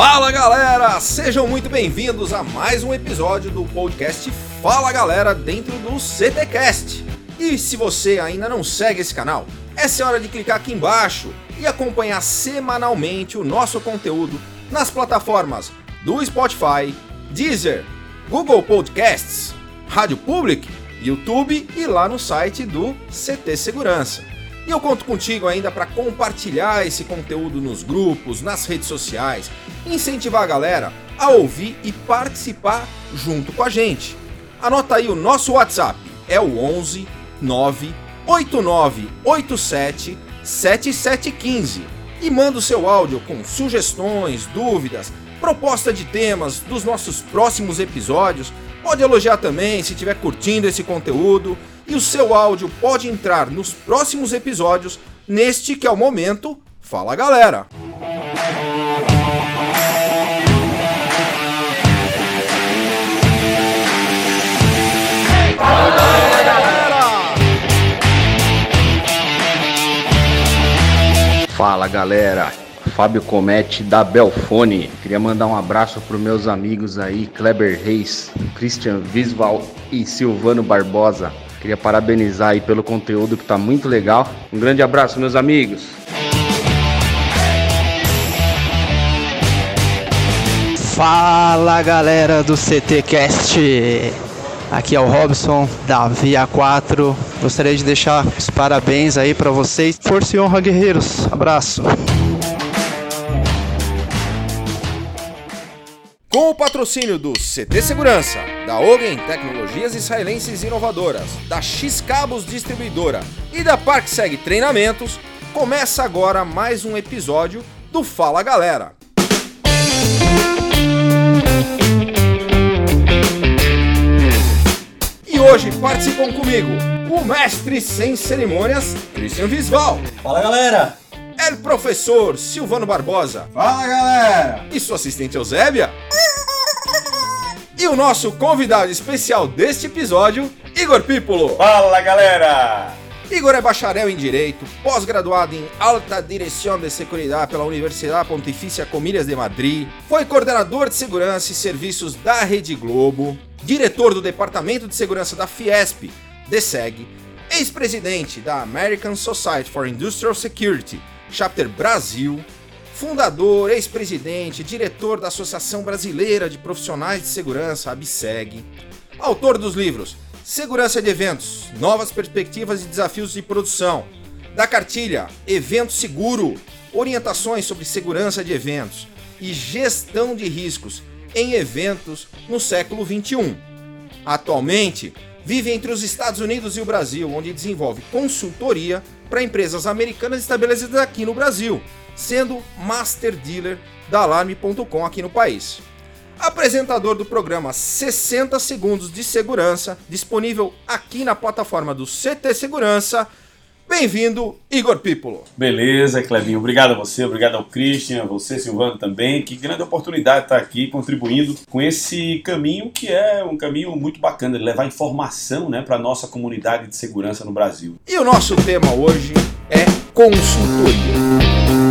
Fala galera, sejam muito bem-vindos a mais um episódio do podcast Fala Galera dentro do CTcast. E se você ainda não segue esse canal, essa é hora de clicar aqui embaixo e acompanhar semanalmente o nosso conteúdo nas plataformas do Spotify, Deezer, Google Podcasts, Rádio Public, YouTube e lá no site do CT Segurança. E eu conto contigo ainda para compartilhar esse conteúdo nos grupos, nas redes sociais, incentivar a galera a ouvir e participar junto com a gente. Anota aí o nosso WhatsApp, é o 11 9 8987 7715 e manda o seu áudio com sugestões, dúvidas, proposta de temas dos nossos próximos episódios. Pode elogiar também se estiver curtindo esse conteúdo e o seu áudio pode entrar nos próximos episódios, neste que é o momento. Fala galera! Fala galera, Fábio Comete da Belfone. Queria mandar um abraço para meus amigos aí, Kleber Reis, Christian Visval e Silvano Barbosa. Queria parabenizar aí pelo conteúdo que tá muito legal. Um grande abraço, meus amigos. Fala galera do CTcast. Aqui é o Robson da Via 4. Gostaria de deixar os parabéns aí para vocês. Força e honra, guerreiros. Abraço. Com o patrocínio do CT Segurança, da Ogen Tecnologias Israelenses Inovadoras, da X Cabos Distribuidora e da ParkSeg Treinamentos, começa agora mais um episódio do Fala Galera. E hoje participam comigo o mestre sem cerimônias, Christian Visval. Fala galera! El professor Silvano Barbosa. Fala galera! E sua assistente Eusébia. E o nosso convidado especial deste episódio, Igor Pípolo. Fala galera! Igor é bacharel em Direito, pós-graduado em Alta Direção de Seguridade pela Universidade Pontifícia Comilhas de Madrid, foi coordenador de segurança e serviços da Rede Globo, diretor do Departamento de Segurança da Fiesp, DSEG, ex-presidente da American Society for Industrial Security, Chapter Brasil, fundador, ex-presidente, diretor da Associação Brasileira de Profissionais de Segurança, ABSEG, autor dos livros Segurança de Eventos, Novas Perspectivas e Desafios de Produção, da cartilha Evento Seguro, Orientações sobre Segurança de Eventos e Gestão de Riscos em Eventos no século XXI. Atualmente, vive entre os Estados Unidos e o Brasil, onde desenvolve consultoria para empresas americanas estabelecidas aqui no Brasil, sendo Master Dealer da Alarme.com aqui no país. Apresentador do programa 60 Segundos de Segurança, disponível aqui na plataforma do CT Segurança. Bem-vindo, Igor Pípolo. Beleza, Clebinho. Obrigado a você, obrigado ao Christian, a você, Silvano, também. Que grande oportunidade estar aqui contribuindo com esse caminho que é um caminho muito bacana, de levar informação né, para a nossa comunidade de segurança no Brasil. E o nosso tema hoje é consultoria.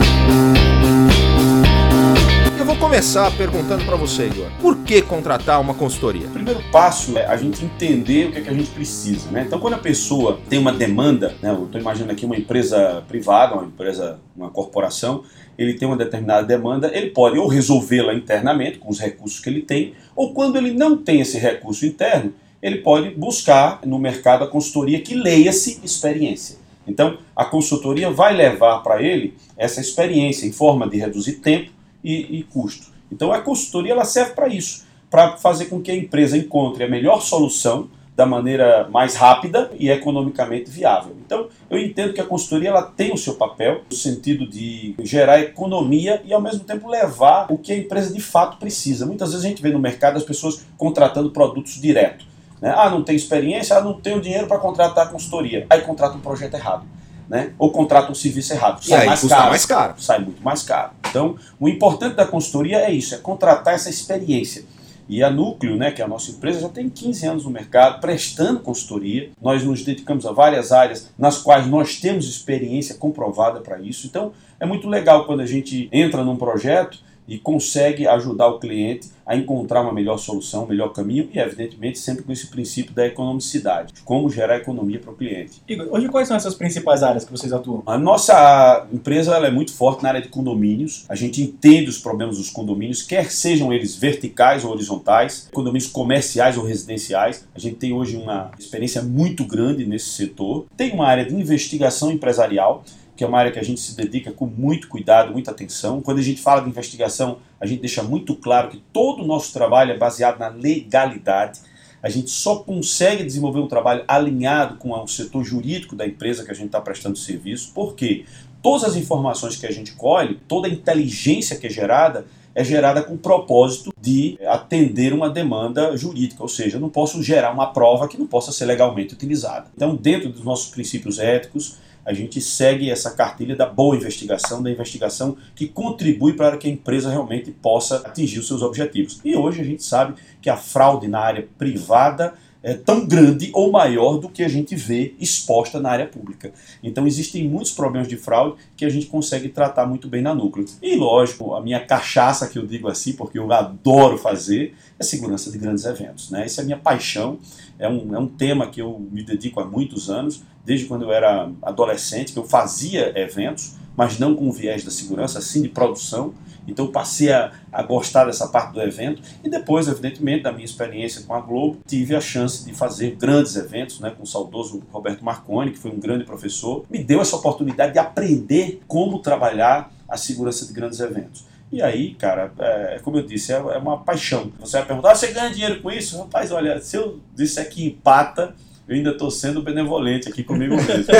Vou começar perguntando para você, Igor. Por que contratar uma consultoria? O primeiro passo é a gente entender o que, é que a gente precisa. Né? Então, quando a pessoa tem uma demanda, né, eu estou imaginando aqui uma empresa privada, uma empresa, uma corporação, ele tem uma determinada demanda, ele pode ou resolvê-la internamente com os recursos que ele tem, ou quando ele não tem esse recurso interno, ele pode buscar no mercado a consultoria que leia-se experiência. Então, a consultoria vai levar para ele essa experiência em forma de reduzir tempo e, e custo. Então, a consultoria ela serve para isso, para fazer com que a empresa encontre a melhor solução da maneira mais rápida e economicamente viável. Então, eu entendo que a consultoria ela tem o seu papel no sentido de gerar economia e ao mesmo tempo levar o que a empresa de fato precisa. Muitas vezes a gente vê no mercado as pessoas contratando produtos direto. Né? Ah, não tem experiência, ah, não tenho dinheiro para contratar a consultoria. Aí contrata um projeto errado. Né? Ou contrata um serviço errado. E aí custa caro, mais caro. Sai muito mais caro. Então, o importante da consultoria é isso, é contratar essa experiência. E a Núcleo, né, que é a nossa empresa, já tem 15 anos no mercado prestando consultoria. Nós nos dedicamos a várias áreas nas quais nós temos experiência comprovada para isso. Então, é muito legal quando a gente entra num projeto e consegue ajudar o cliente a encontrar uma melhor solução, um melhor caminho e, evidentemente, sempre com esse princípio da economicidade, como gerar economia para o cliente. Igor, hoje quais são essas principais áreas que vocês atuam? A nossa empresa ela é muito forte na área de condomínios. A gente entende os problemas dos condomínios, quer sejam eles verticais ou horizontais, condomínios comerciais ou residenciais. A gente tem hoje uma experiência muito grande nesse setor. Tem uma área de investigação empresarial que é uma área que a gente se dedica com muito cuidado, muita atenção. Quando a gente fala de investigação, a gente deixa muito claro que todo o nosso trabalho é baseado na legalidade. A gente só consegue desenvolver um trabalho alinhado com o setor jurídico da empresa que a gente está prestando serviço. Por quê? Todas as informações que a gente colhe, toda a inteligência que é gerada, é gerada com o propósito de atender uma demanda jurídica, ou seja, eu não posso gerar uma prova que não possa ser legalmente utilizada. Então, dentro dos nossos princípios éticos, a gente segue essa cartilha da boa investigação, da investigação que contribui para que a empresa realmente possa atingir os seus objetivos. E hoje a gente sabe que a fraude na área privada é tão grande ou maior do que a gente vê exposta na área pública. Então existem muitos problemas de fraude que a gente consegue tratar muito bem na núcleo. E lógico, a minha cachaça que eu digo assim, porque eu adoro fazer, é segurança de grandes eventos. Né? Essa é a minha paixão, é um, é um tema que eu me dedico há muitos anos desde quando eu era adolescente, que eu fazia eventos, mas não com viés da segurança, sim de produção. Então eu passei a, a, gostar dessa parte do evento e depois, evidentemente, da minha experiência com a Globo, tive a chance de fazer grandes eventos né, com o saudoso Roberto Marconi, que foi um grande professor. Me deu essa oportunidade de aprender como trabalhar a segurança de grandes eventos. E aí, cara, é, como eu disse, é, é uma paixão. Você vai perguntar, ah, você ganha dinheiro com isso? Rapaz, olha, se eu disser que empata, eu ainda estou sendo benevolente aqui comigo mesmo.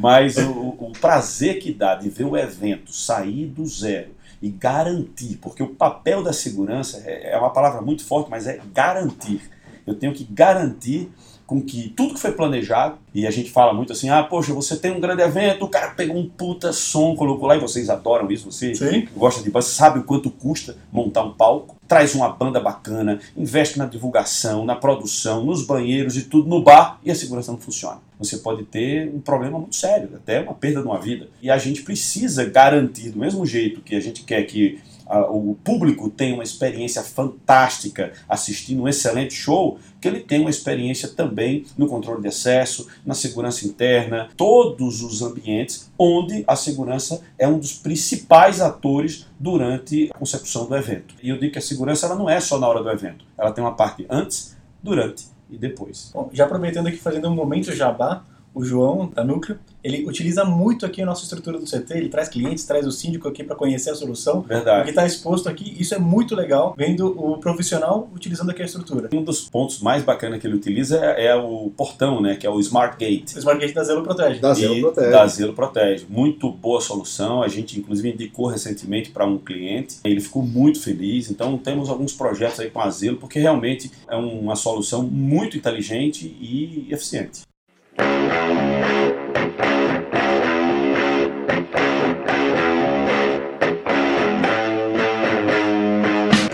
Mas o, o, prazer que dá de ver o evento sair do zero e garantir, porque o papel da segurança é, é uma palavra muito forte, mas é garantir. Eu tenho que garantir com que tudo que foi planejado, e a gente fala muito assim, ah, poxa, você tem um grande evento, o cara pegou um puta som, colocou lá, e vocês adoram isso, você Sim. gosta de você sabe o quanto custa montar um palco, traz uma banda bacana, investe na divulgação, na produção, nos banheiros e tudo no bar, e a segurança não funciona. Você pode ter um problema muito sério, até uma perda de uma vida. E a gente precisa garantir, do mesmo jeito que a gente quer que o público tem uma experiência fantástica assistindo um excelente show, que ele tem uma experiência também no controle de acesso, na segurança interna, todos os ambientes onde a segurança é um dos principais atores durante a concepção do evento. E eu digo que a segurança ela não é só na hora do evento, ela tem uma parte antes, durante e depois. Bom, já aproveitando aqui fazendo um momento jabá, o João da Núcleo, ele utiliza muito aqui a nossa estrutura do CT, ele traz clientes, traz o síndico aqui para conhecer a solução. Verdade. O que está exposto aqui, isso é muito legal, vendo o profissional utilizando aqui a estrutura. Um dos pontos mais bacanas que ele utiliza é, é o portão, né, que é o Smart Gate. O Smart Gate da Zelo Protege. Da Zelo Protege. Da Zelo Protege. Muito boa solução, a gente inclusive indicou recentemente para um cliente, ele ficou muito feliz, então temos alguns projetos aí com a Zelo, porque realmente é uma solução muito inteligente e eficiente.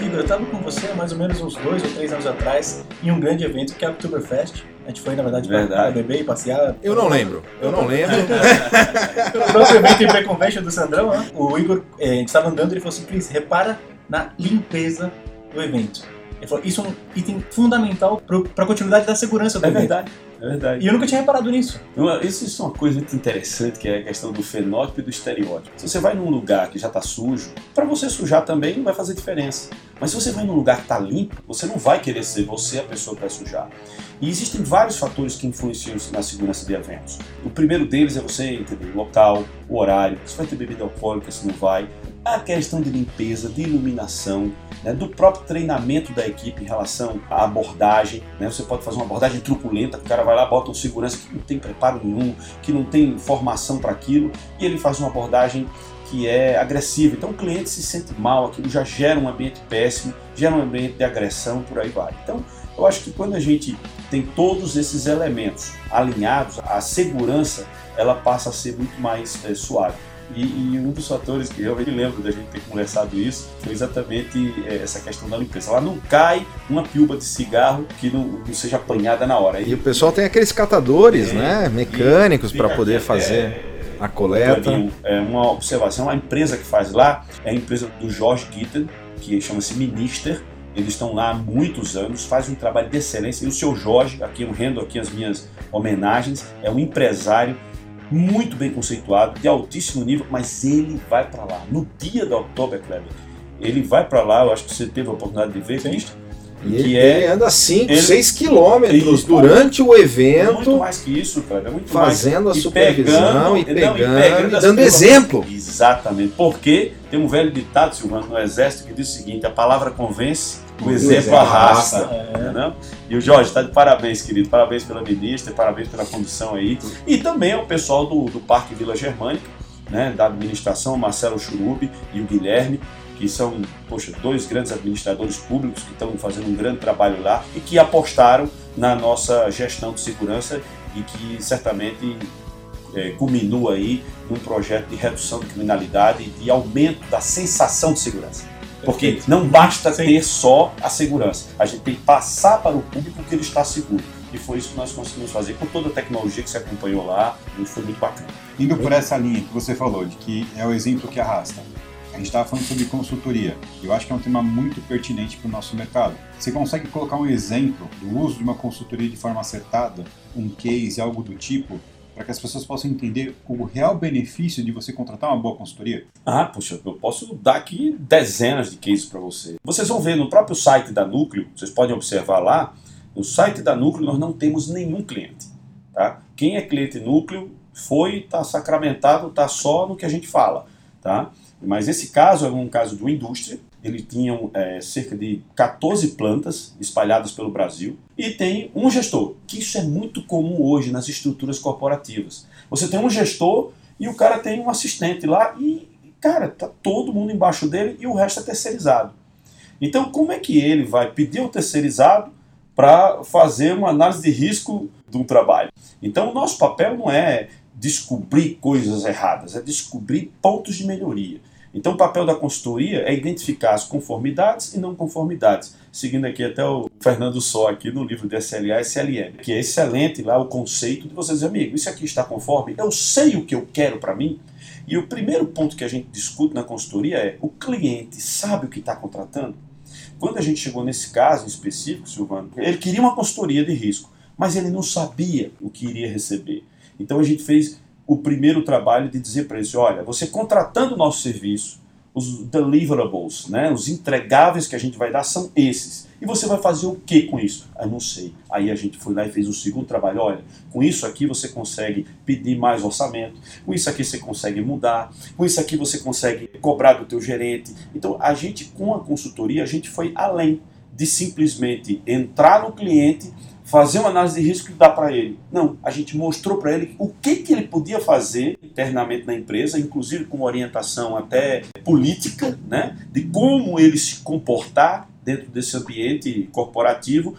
Igor, eu estava com você há mais ou menos uns dois ou três anos atrás em um grande evento que é o Oktoberfest. A gente foi, na verdade, para beber e passear. Eu não lembro, eu não lembro. o próprio evento em pré-convention do Sandrão, né? o Igor, eh, a gente estava andando e ele falou assim, Cris, repara na limpeza do evento. Ele falou, isso é um item fundamental para a continuidade da segurança do é evento. Verdade. É verdade. E eu nunca tinha reparado nisso. Isso, isso é uma coisa muito interessante, que é a questão do fenótipo e do estereótipo. Se você vai num lugar que já está sujo, para você sujar também não vai fazer diferença. Mas se você vai num lugar que está limpo, você não vai querer ser você a pessoa que vai sujar. E existem vários fatores que influenciam na segurança de eventos. O primeiro deles é você entender o local, o horário, se vai ter bebida alcoólica, se não vai, a questão de limpeza, de iluminação, né, do próprio treinamento da equipe em relação à abordagem. Né, você pode fazer uma abordagem truculenta, o cara vai lá, bota um segurança que não tem preparo nenhum, que não tem formação para aquilo, e ele faz uma abordagem que é agressiva. Então o cliente se sente mal, aquilo já gera um ambiente péssimo, gera um ambiente de agressão, por aí vai. Então eu acho que quando a gente tem todos esses elementos alinhados, a segurança ela passa a ser muito mais é, suave. E, e, um dos fatores que eu me lembro da gente ter conversado isso foi exatamente é, essa questão da limpeza. Lá não cai uma piuba de cigarro que não, não seja apanhada na hora. E, e o pessoal tem aqueles catadores, é, né, mecânicos para poder fazer. É, A coleta. É uma observação, a empresa que faz lá é a empresa do Jorge Gitten, que chama-se Minister. Eles estão lá há muitos anos, fazem um trabalho de excelência. E o seu Jorge, aqui eu rendo aqui as minhas homenagens, é um empresário muito bem conceituado, de altíssimo nível, mas ele vai para lá. No dia da Oktober Kleber, ele vai para lá, eu acho que você teve a oportunidade de ver, Cristo. E que ele, é- ele anda 5, ele- 6 quilômetros durante o Muito evento, mais que isso, cara. é Muito fazendo mais. a E supervisão e não, pegando, e dando exemplo. Exatamente. Porque tem um velho ditado, Silvano, no exército que diz o seguinte: a palavra convence, o O exemplo arrasta. arrasta. Entendeu? E o Jorge está de parabéns, querido. Parabéns pela ministra, parabéns pela condução aí. E também ao pessoal do, do Parque Vila Germânica, né, da administração, o Marcelo Churubi e o Guilherme, que são, poxa, dois grandes administradores públicos que estão fazendo um grande trabalho lá e que apostaram na nossa gestão de segurança e que certamente é, culminou aí num projeto de redução de criminalidade e de aumento da sensação de segurança. Porque não basta Sim. ter só a segurança, a gente tem que passar para o público que ele está seguro. E foi isso que nós conseguimos fazer com toda a tecnologia que se acompanhou lá, e foi muito bacana. Indo por essa linha que você falou, de que é o exemplo que arrasta. A gente estava falando sobre consultoria. Eu acho que é um tema muito pertinente para o nosso mercado. Você consegue colocar um exemplo do uso de uma consultoria de forma acertada, um case, algo do tipo, para que as pessoas possam entender o real benefício de você contratar uma boa consultoria? Ah, puxa, eu posso dar aqui dezenas de cases para você. Vocês vão ver no próprio site da Núcleo, vocês podem observar lá, no site da Núcleo nós não temos nenhum cliente. Tá? Quem é cliente Núcleo foi, está sacramentado, está só no que a gente fala. Tá? Mas esse caso é um caso de uma indústria, eles tinham é, cerca de 14 plantas espalhadas pelo Brasil e tem um gestor, que isso é muito comum hoje nas estruturas corporativas. Você tem um gestor e o cara tem um assistente lá e, cara, tá todo mundo embaixo dele e o resto é terceirizado. Então, como é que ele vai pedir o terceirizado para fazer uma análise de risco de um trabalho? Então, o nosso papel não é descobrir coisas erradas, é descobrir pontos de melhoria. Então, o papel da consultoria é identificar as conformidades e não conformidades. Seguindo aqui até o Fernando Só aqui no livro de SLA e SLM, que é excelente lá o conceito de vocês, amigo, isso aqui está conforme? Eu sei o que eu quero para mim? E o primeiro ponto que a gente discute na consultoria é: o cliente sabe o que está contratando? Quando a gente chegou nesse caso específico, Silvano, ele queria uma consultoria de risco, mas ele não sabia o que iria receber. Então a gente fez o primeiro trabalho de dizer para ele: olha, você contratando o nosso serviço, os deliverables, né, os entregáveis que a gente vai dar são esses. E você vai fazer o que com isso? Ah, não sei. Aí a gente foi lá e fez o segundo trabalho. Olha, com isso aqui você consegue pedir mais orçamento, com isso aqui você consegue mudar, com isso aqui você consegue cobrar do teu gerente. Então a gente, com a consultoria, a gente foi além de simplesmente entrar no cliente, fazer uma análise de risco e dar para ele. Não, a gente mostrou para ele o que, que ele podia fazer internamente na empresa, inclusive com orientação até política, né, de como ele se comportar dentro desse ambiente corporativo,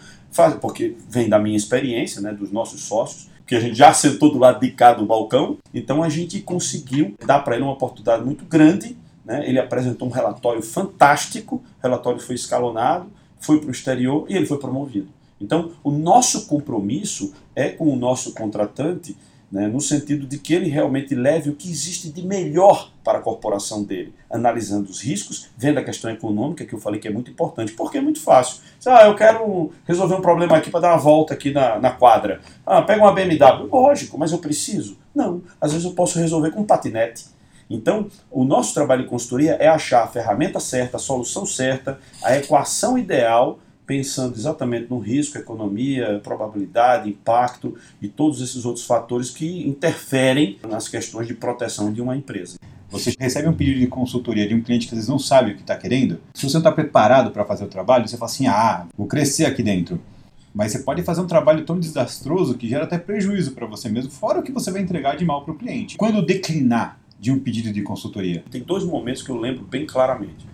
porque vem da minha experiência, né, dos nossos sócios, que a gente já sentou do lado de cá do balcão, então a gente conseguiu dar para ele uma oportunidade muito grande, né, ele apresentou um relatório fantástico, o relatório foi escalonado, foi para o exterior e ele foi promovido. Então, o nosso compromisso é com o nosso contratante, né, no sentido de que ele realmente leve o que existe de melhor para a corporação dele, analisando os riscos, vendo a questão econômica, que eu falei que é muito importante, porque é muito fácil. Ah, eu quero resolver um problema aqui para dar uma volta aqui na, na quadra. Ah, pega uma BMW. Lógico, mas eu preciso? Não. Às vezes eu posso resolver com um patinete. Então, o nosso trabalho de consultoria é achar a ferramenta certa, a solução certa, a equação ideal, pensando exatamente no risco, economia, probabilidade, impacto e todos esses outros fatores que interferem nas questões de proteção de uma empresa. Você recebe um pedido de consultoria de um cliente que às vezes não sabe o que está querendo. Se você não está preparado para fazer o trabalho, você fala assim: ah, vou crescer aqui dentro. Mas você pode fazer um trabalho tão desastroso que gera até prejuízo para você mesmo, fora o que você vai entregar de mal para o cliente. Quando declinar de um pedido de consultoria? Tem dois momentos que eu lembro bem claramente.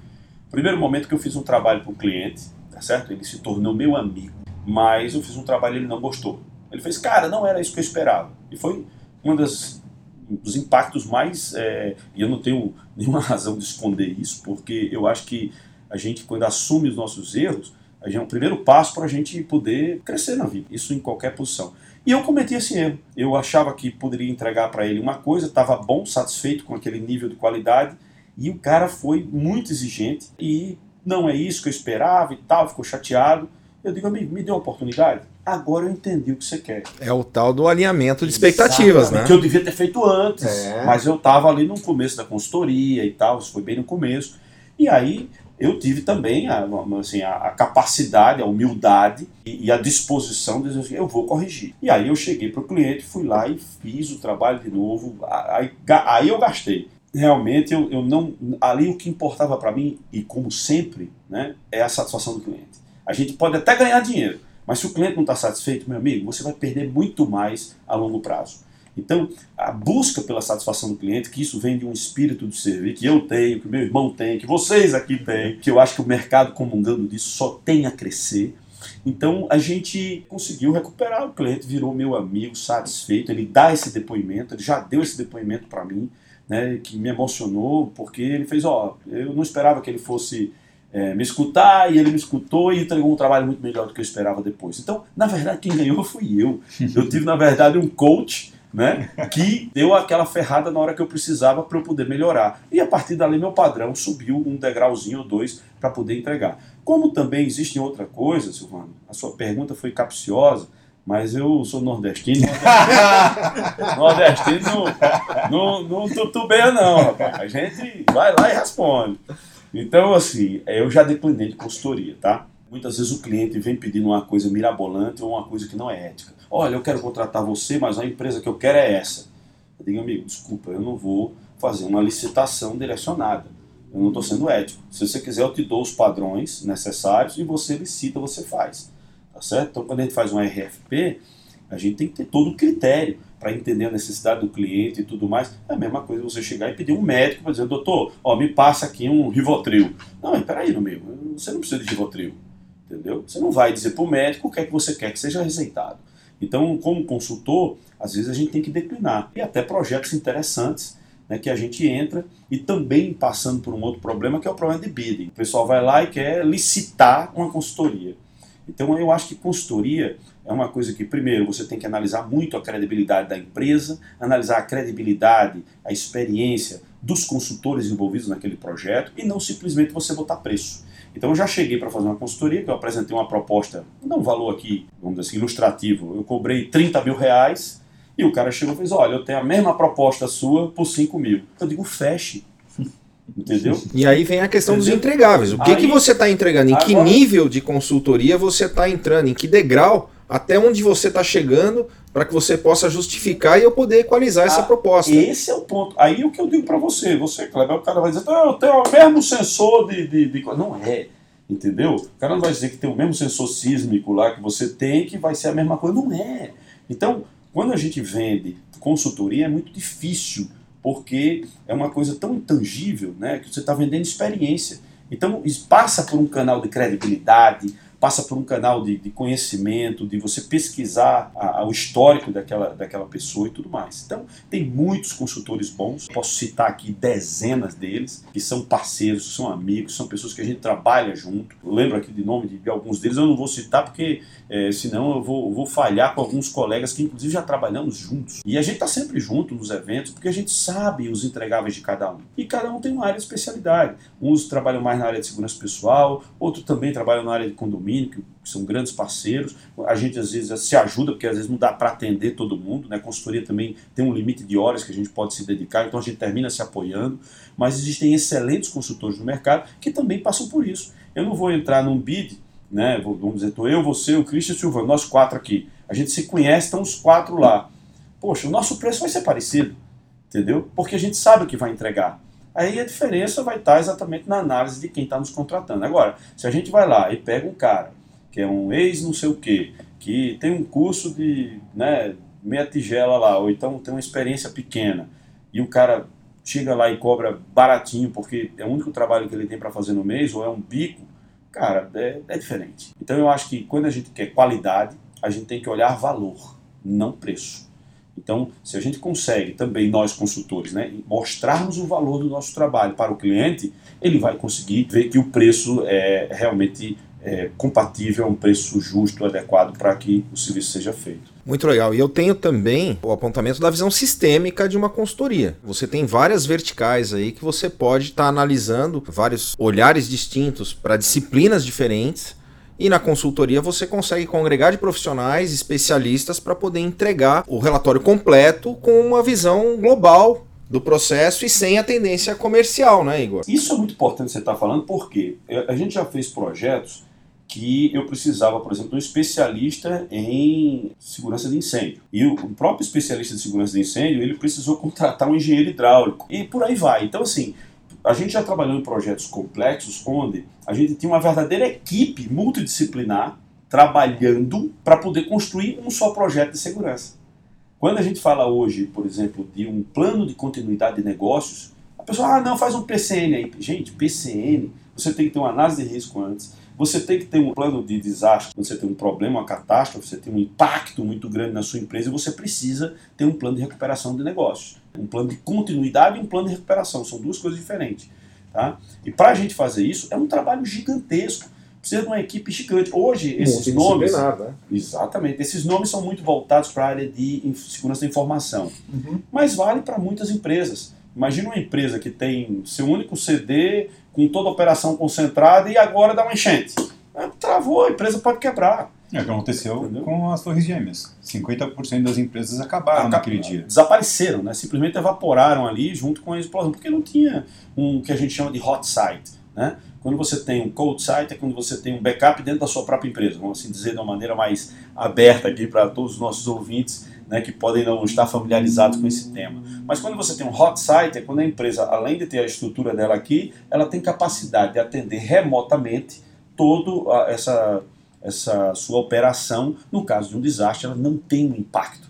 Primeiro momento que eu fiz um trabalho para o cliente, tá certo? Ele se tornou meu amigo, mas eu fiz um trabalho e ele não gostou. Ele fez, cara, não era isso que eu esperava. E foi das dos impactos mais é, e eu não tenho nenhuma razão de esconder isso, porque eu acho que a gente quando assume os nossos erros, a gente é um primeiro passo para a gente poder crescer na vida. Isso em qualquer posição. E eu cometi esse erro. Eu achava que poderia entregar para ele uma coisa, estava bom, satisfeito com aquele nível de qualidade, e o cara foi muito exigente e não é isso que eu esperava e tal, ficou chateado. Eu digo, amigo, me dê uma oportunidade. Agora eu entendi o que você quer. É o tal do alinhamento de expectativas, né? Que eu devia ter feito antes. É. Mas eu estava ali no começo da consultoria e tal, isso foi bem no começo. E aí eu tive também a, assim, a, capacidade, a humildade e, e, a disposição de dizer assim, eu vou corrigir. E aí eu cheguei para o cliente, fui lá e fiz o trabalho de novo. Aí, aí eu gastei. Realmente eu, eu não. Ali o que importava para mim, e como sempre, né, é a satisfação do cliente. A gente pode até ganhar dinheiro, mas se o cliente não está satisfeito, meu amigo, você vai perder muito mais a longo prazo. Então, a busca pela satisfação do cliente, que isso vem de um espírito de servir, que eu tenho, que meu irmão tem, que vocês aqui têm, que eu acho que o mercado comungando disso só tem a crescer. Então, a gente conseguiu recuperar o cliente, virou meu amigo, satisfeito, ele dá esse depoimento, ele já deu esse depoimento para mim, né, que me emocionou, porque ele fez, ó, eu não esperava que ele fosse é, me escutar e ele me escutou e entregou um trabalho muito melhor do que eu esperava depois. Então, na verdade, quem ganhou fui eu. Eu tive, na verdade, um coach né, que deu aquela ferrada na hora que eu precisava para eu poder melhorar. E a partir dali meu padrão subiu um degrauzinho ou dois para poder entregar. Como também existe outra coisa, Silvano, a sua pergunta foi capciosa, mas eu sou nordestino. nordestino não, não, não tutubeia não, rapaz. A gente vai lá e responde. Então, assim, eu já declinei de consultoria, tá? Muitas vezes o cliente vem pedindo uma coisa mirabolante ou uma coisa que não é ética. Olha, eu quero contratar você, mas a empresa que eu quero é essa. Eu digo, amigo, desculpa, eu não vou fazer uma licitação direcionada. Eu não estou sendo ético. Se você quiser, eu te dou os padrões necessários e você licita, você faz. Tá certo? Então, quando a gente faz um RFP, a gente tem que ter todo o critério para entender a necessidade do cliente e tudo mais. É a mesma coisa você chegar e pedir um médico para dizer, doutor, ó, me passa aqui um Rivotril. Não, mas peraí, meu você não precisa de Rivotril. Entendeu? Você não vai dizer para o médico o que é que você quer que seja receitado. Então, como consultor, às vezes a gente tem que declinar. E até projetos interessantes né, que a gente entra e também passando por um outro problema que é o problema de bidding. O pessoal vai lá e quer licitar uma consultoria. Então eu acho que consultoria é uma coisa que, primeiro, você tem que analisar muito a credibilidade da empresa, analisar a credibilidade, a experiência dos consultores envolvidos naquele projeto e não simplesmente você botar preço. Então eu já cheguei para fazer uma consultoria, que eu apresentei uma proposta, não um valor aqui, vamos dizer assim, ilustrativo. Eu cobrei 30 mil reais e o cara chegou e fez, olha, eu tenho a mesma proposta sua por 5 mil. Eu digo, feche. Entendeu? E aí vem a questão Entendeu? dos entregáveis. O que, aí, que você está entregando? Em agora, que nível de consultoria você está entrando? Em que degrau? Até onde você está chegando para que você possa justificar e eu poder equalizar ah, essa proposta. Esse é o ponto. Aí o que eu digo para você, você, Kleber, o cara vai dizer, eu tenho o mesmo sensor de, de, de, Não é. Entendeu? O cara não vai dizer que tem o mesmo sensor sísmico lá que você tem, que vai ser a mesma coisa. Não é. Então, quando a gente vende consultoria, é muito difícil, porque é uma coisa tão intangível, né? Que você está vendendo experiência. Então, passa por um canal de credibilidade, passa por um canal de, de conhecimento, de você pesquisar a, a, o histórico daquela, daquela pessoa e tudo mais. Então, tem muitos consultores bons, posso citar aqui dezenas deles, que são parceiros, são amigos, são pessoas que a gente trabalha junto. Lembro aqui de nome de, de alguns deles, eu não vou citar porque é, senão eu vou, vou falhar com alguns colegas que inclusive já trabalhamos juntos. E a gente está sempre junto nos eventos porque a gente sabe os entregáveis de cada um. E cada um tem uma área de especialidade. Uns trabalham mais na área de segurança pessoal, outros também trabalham na área de condomínio condomínio, que são grandes parceiros. A gente às vezes se ajuda, porque às vezes não dá para atender todo mundo. Né? A consultoria também tem um limite de horas que a gente pode se dedicar, então a gente termina se apoiando. Mas existem excelentes consultores no mercado que também passam por isso. Eu não vou entrar num bid, né? vamos dizer, eu, você, o Christian e o Silvano, nós quatro aqui. A gente se conhece, estão os quatro lá. Poxa, o nosso preço vai ser parecido, entendeu? Porque a gente sabe o que vai entregar. Aí a diferença vai estar exatamente na análise de quem está nos contratando. Agora, se a gente vai lá e pega um cara que é um ex não sei o quê, que tem um curso de né, meia tigela lá, ou então tem uma experiência pequena, e o cara chega lá e cobra baratinho porque é o único trabalho que ele tem para fazer no mês, ou é um bico, cara, é, é diferente. Então eu acho que quando a gente quer qualidade, a gente tem que olhar valor, não preço. Então, se a gente consegue também, nós consultores, né, mostrarmos o valor do nosso trabalho para o cliente, ele vai conseguir ver que o preço é realmente é, compatível, a um preço justo, adequado para que o serviço seja feito. Muito legal. E eu tenho também o apontamento da visão sistêmica de uma consultoria. Você tem várias verticais aí que você pode estar tá analisando, vários olhares distintos para disciplinas diferentes. E na consultoria você consegue congregar de profissionais, especialistas, para poder entregar o relatório completo com uma visão global do processo e sem a tendência comercial, né, Igor? Isso é muito importante você estar tá falando, porque a gente já fez projetos que eu precisava, por exemplo, de um especialista em segurança de incêndio. E o próprio especialista de segurança de incêndio, ele precisou contratar um engenheiro hidráulico. E por aí vai. Então, assim, a gente já trabalhou em projetos complexos onde a gente tinha uma verdadeira equipe multidisciplinar trabalhando para poder construir um só projeto de segurança. Quando a gente fala hoje, por exemplo, de um plano de continuidade de negócios, a pessoa, ah, não, faz um PCN aí. Gente, PCN, você tem que ter uma análise de risco antes, você tem que ter um plano de desastre, quando você tem um problema, uma catástrofe, você tem um impacto muito grande na sua empresa você precisa ter um plano de recuperação de negócios. Um plano de continuidade e um plano de recuperação. São duas coisas diferentes. Tá? E para a gente fazer isso, é um trabalho gigantesco. Precisa de uma equipe gigante. Hoje, esses nomes. Né? Exatamente. Esses nomes são muito voltados para a área de segurança da informação. Uhum. Mas vale para muitas empresas. Imagina uma empresa que tem seu único CD com toda a operação concentrada e agora dá uma enchente. É, travou, a empresa pode quebrar. É o que aconteceu Entendeu? com as Torres Gêmeas. 50% das empresas acabaram naquele dia. Desapareceram, né? simplesmente evaporaram ali junto com a explosão, porque não tinha um que a gente chama de hot site. Né? Quando você tem um cold site é quando você tem um backup dentro da sua própria empresa, vamos assim dizer de uma maneira mais aberta aqui para todos os nossos ouvintes né, que podem não estar familiarizados com esse tema. Mas quando você tem um hot site, é quando a empresa, além de ter a estrutura dela aqui, ela tem capacidade de atender remotamente toda essa, essa sua operação. No caso de um desastre, ela não tem um impacto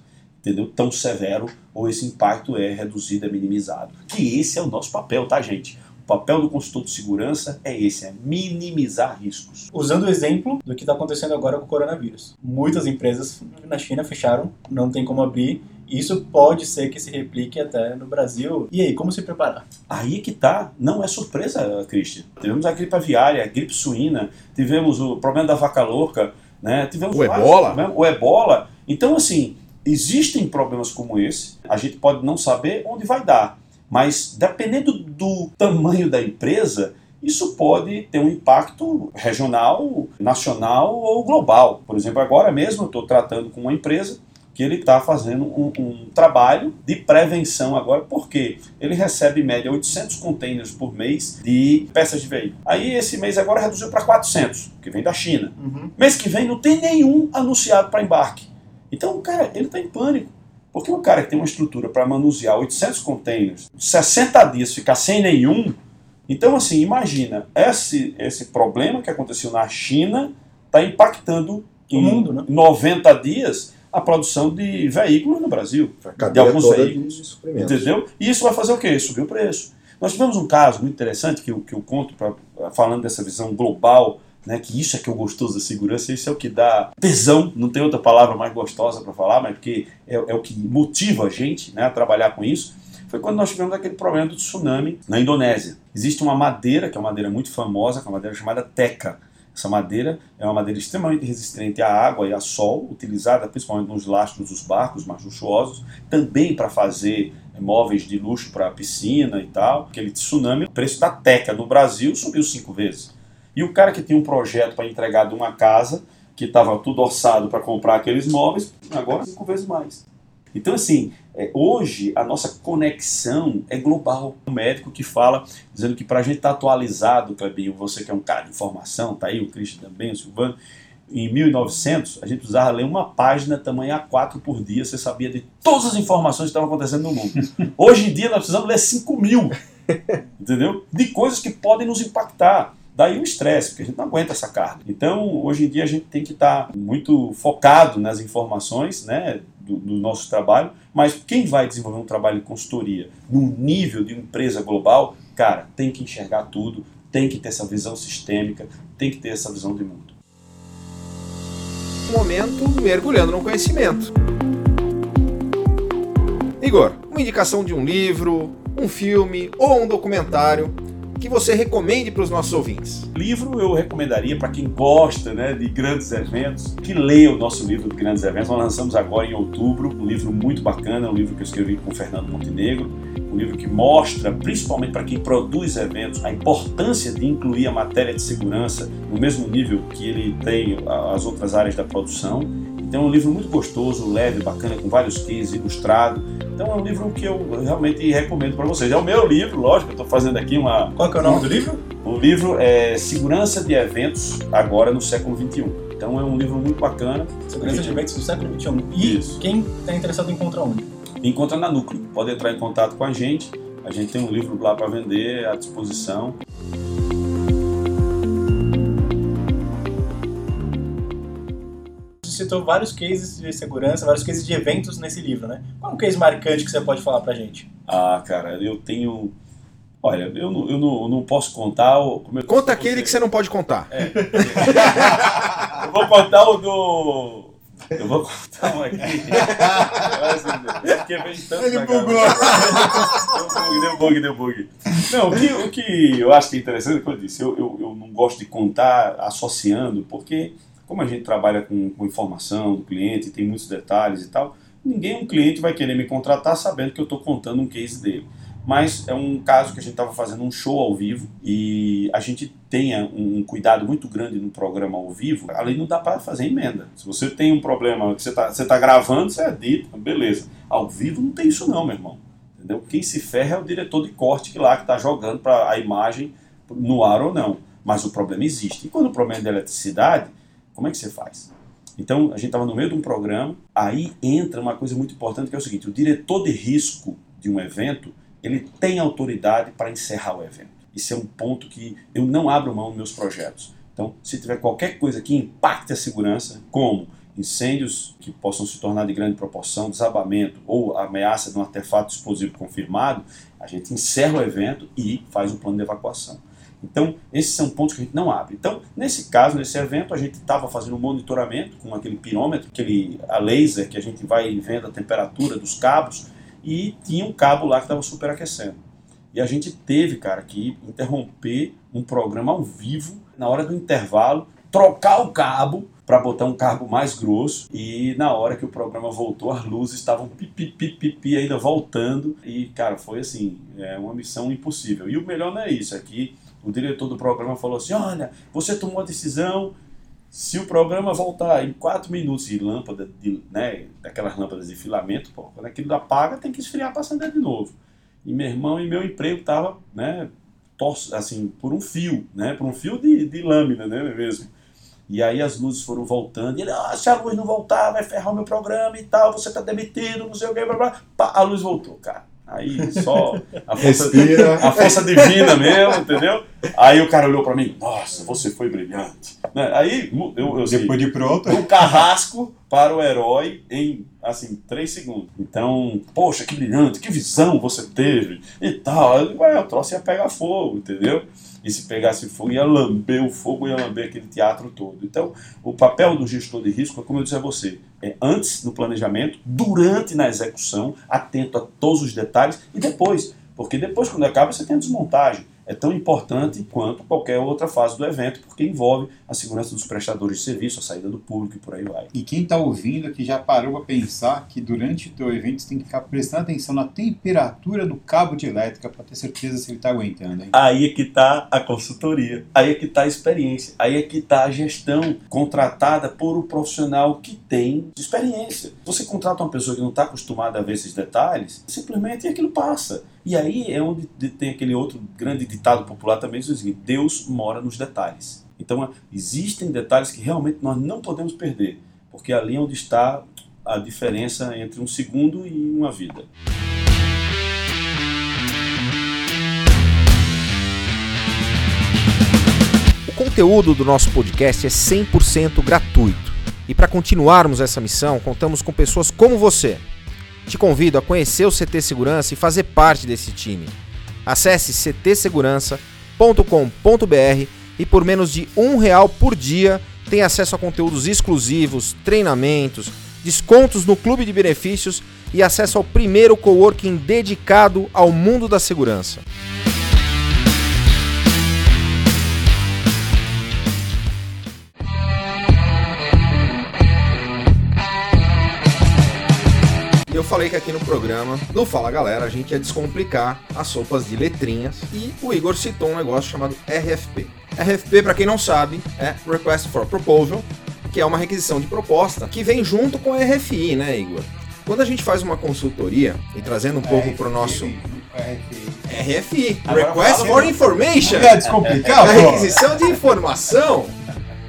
entendeu, tão severo ou esse impacto é reduzido, é minimizado. Que esse é o nosso papel, tá, gente? O papel do consultor de segurança é esse, é minimizar riscos. Usando o exemplo do que está acontecendo agora com o coronavírus. Muitas empresas na China fecharam, não tem como abrir, isso pode ser que se replique até no Brasil. E aí, como se preparar? Aí que tá. Não é surpresa, Christian. Tivemos a gripe aviária, a gripe suína, tivemos o problema da vaca louca, né? Tivemos o ebola. Né? O ebola. Então, assim, existem problemas como esse. A gente pode não saber onde vai dar. Mas dependendo do tamanho da empresa, isso pode ter um impacto regional, nacional ou global. Por exemplo, agora mesmo eu estou tratando com uma empresa que ele está fazendo um, um, trabalho de prevenção agora, porque ele recebe em média 800 containers por mês de peças de veículo. Aí esse mês agora reduziu para 400, que vem da China. Uhum. Mês que vem não tem nenhum anunciado para embarque. Então, cara, ele está em pânico. Porque um cara que tem uma estrutura para manusear 800 containers, 60 dias ficar sem nenhum, então assim, imagina, esse, esse problema que aconteceu na China está impactando o mundo, né? 90 dias a produção de veículos no Brasil, de alguns veículos, de entendeu? E isso vai fazer o quê? Subir o preço. Nós tivemos um caso muito interessante que eu, que eu conto pra, falando dessa visão global né, que isso é que é o gostoso da segurança, isso é o que dá tesão, não tem outra palavra mais gostosa para falar, mas porque é, é, o que motiva a gente né, a trabalhar com isso, foi quando nós tivemos aquele problema do tsunami na Indonésia. Existe uma madeira, que é uma madeira muito famosa, que é uma madeira chamada teca. Essa madeira é uma madeira extremamente resistente à água e ao sol, utilizada principalmente nos lastros dos barcos mais luxuosos, também para fazer móveis de luxo para piscina e tal. Aquele tsunami, o preço da teca no Brasil subiu cinco vezes. E o cara que tinha um projeto para entregar de uma casa, que estava tudo orçado para comprar aqueles móveis, agora cinco vezes mais. Então, assim, é, hoje a nossa conexão é global. O médico que fala, dizendo que para a gente estar tá atualizado, Clebinho, você que é um cara de informação, tá aí o Cristian também, o Silvano, em 1900, a gente precisava ler uma página tamanho A4 por dia, você sabia de todas as informações que estavam acontecendo no mundo. Hoje em dia nós precisamos ler 5 mil, entendeu? De coisas que podem nos impactar. Daí o estresse, porque a gente não aguenta essa carga. Então, hoje em dia, a gente tem que estar muito focado nas informações né, do, do nosso trabalho, mas quem vai desenvolver um trabalho de consultoria no nível de empresa global, cara, tem que enxergar tudo, tem que ter essa visão sistêmica, tem que ter essa visão de mundo. Momento mergulhando no conhecimento. Igor, uma indicação de um livro, um filme ou um documentário que você recomende para os nossos ouvintes? Livro eu recomendaria para quem gosta né, de grandes eventos, que leia o nosso livro de grandes eventos. Nós lançamos agora em outubro um livro muito bacana, um livro que eu escrevi com o Fernando Montenegro, um livro que mostra, principalmente para quem produz eventos, a importância de incluir a matéria de segurança no mesmo nível que ele tem as outras áreas da produção. Então é um livro muito gostoso, leve, bacana, com vários cases, ilustrado. Então é um livro que eu realmente recomendo para vocês. É o meu livro, lógico, eu estou fazendo aqui uma... Qual que é o nome do livro? O livro é Segurança de Eventos, agora no século XXI. Então é um livro muito bacana. Segurança de Eventos do século XXI. E Isso. quem está interessado em encontrar onde? Encontra na Núcleo. Pode entrar em contato com a gente. A gente tem um livro lá para vender à disposição. Citou vários cases de segurança, vários cases de eventos nesse livro, né? Qual é um case marcante que você pode falar pra gente? Ah, cara, eu tenho. Olha, eu não, eu não, eu não posso contar. o- Como eu disse Conta aquele que você não pode contar. Eu vou contar o do. Eu vou contar um aqui. Porque vem tanto Ele bugou. cabeça. Deu bug, deu bug, deu bug. Não, o que, o que eu acho que é interessante, como eu disse, eu, eu, eu não gosto de contar associando, porque como a gente trabalha com, com informação do cliente, tem muitos detalhes e tal, ninguém, um cliente, vai querer me contratar sabendo que eu estou contando um case dele. Mas é um caso que a gente estava fazendo um show ao vivo e a gente tenha um cuidado muito grande no programa ao vivo, ali não dá para fazer emenda. Se você tem um problema que você está você tá gravando, você é dito, beleza. Ao vivo não tem isso não, meu irmão. Entendeu? Quem se ferra é o diretor de corte que lá que está jogando para a imagem no ar ou não. Mas o problema existe. E quando o problema é de eletricidade, como é que você faz? Então, a gente estava no meio de um programa, aí entra uma coisa muito importante que é o seguinte, o diretor de risco de um evento, ele tem autoridade para encerrar o evento. Isso é um ponto que eu não abro mão nos meus projetos. Então, se tiver qualquer coisa que impacte a segurança, como incêndios que possam se tornar de grande proporção, desabamento ou ameaça de um artefato explosivo confirmado, a gente encerra o evento e faz o plano de evacuação. Então, esses são pontos que a gente não abre. Então, nesse caso, nesse evento, a gente estava fazendo um monitoramento com aquele pirômetro, aquele a laser que a gente vai vendo a temperatura dos cabos, e tinha um cabo lá que estava superaquecendo. E a gente teve, cara, que interromper um programa ao vivo, na hora do intervalo, trocar o cabo para botar um cabo mais grosso e na hora que o programa voltou as luzes estavam pipi pipi pipi ainda voltando e cara foi assim é uma missão impossível e o melhor não é isso é que o diretor do programa falou assim olha você tomou a decisão se o programa voltar em 4 minutos de lâmpada de, né daquelas lâmpadas de filamento pô, quando aquilo apaga tem que esfriar para acender de novo e meu irmão e meu emprego tava né assim por um fio né por um fio de, de lâmina né mesmo e aí as luzes foram voltando. E ele, ah, se a luz não voltar, vai ferrar o meu programa e tal, você tá demitido, não sei o que, blá, blá. Pá, a luz voltou, cara. Aí só a força, a força divina mesmo, entendeu? Aí o cara olhou pra mim, nossa, você foi brilhante. Né? Aí eu, eu assim, Depois de pronto. do carrasco para o herói em, assim, três segundos. Então, poxa, que brilhante, que visão você teve e tal. Aí, ué, o troço ia pegar fogo, entendeu? E se pegasse fogo, ia lamber o fogo, ia lamber aquele teatro todo. Então, o papel do gestor de risco é, como eu disse a você, é antes no planejamento, durante na execução, atento a todos os detalhes e depois. Porque depois, quando acaba, você tem a desmontagem. É tão importante quanto qualquer outra fase do evento, porque envolve a segurança dos prestadores de serviço, a saída do público e por aí vai. E quem está ouvindo que já parou para pensar que durante o teu evento você tem que ficar prestando atenção na temperatura do cabo de elétrica para ter certeza se ele está aguentando, hein? Aí é que está a consultoria, aí é que está a experiência, aí é que está a gestão contratada por um profissional que tem experiência. Você contrata uma pessoa que não está acostumada a ver esses detalhes, simplesmente aquilo passa. E aí é onde tem aquele outro grande ditado popular também, diz Deus mora nos detalhes. Então existem detalhes que realmente nós não podemos perder, porque ali é onde está a diferença entre um segundo e uma vida. O conteúdo do nosso podcast é 100% gratuito. E para continuarmos essa missão, contamos com pessoas como você. Te convido a conhecer o CT Segurança e fazer parte desse time. Acesse ctsegurança.com.br e por menos de um real por dia tem acesso a conteúdos exclusivos, treinamentos, descontos no clube de benefícios e acesso ao primeiro coworking dedicado ao mundo da segurança. Falei que aqui no programa do Fala Galera a gente ia descomplicar as sopas de letrinhas e o Igor citou um negócio chamado RFP. RFP, para quem não sabe, é Request for Proposal, que é uma requisição de proposta que vem junto com a RFI, né, Igor? Quando a gente faz uma consultoria, e trazendo um pouco para o nosso RFI, Agora Request for né? Information, Quer descomplicar, a requisição de informação.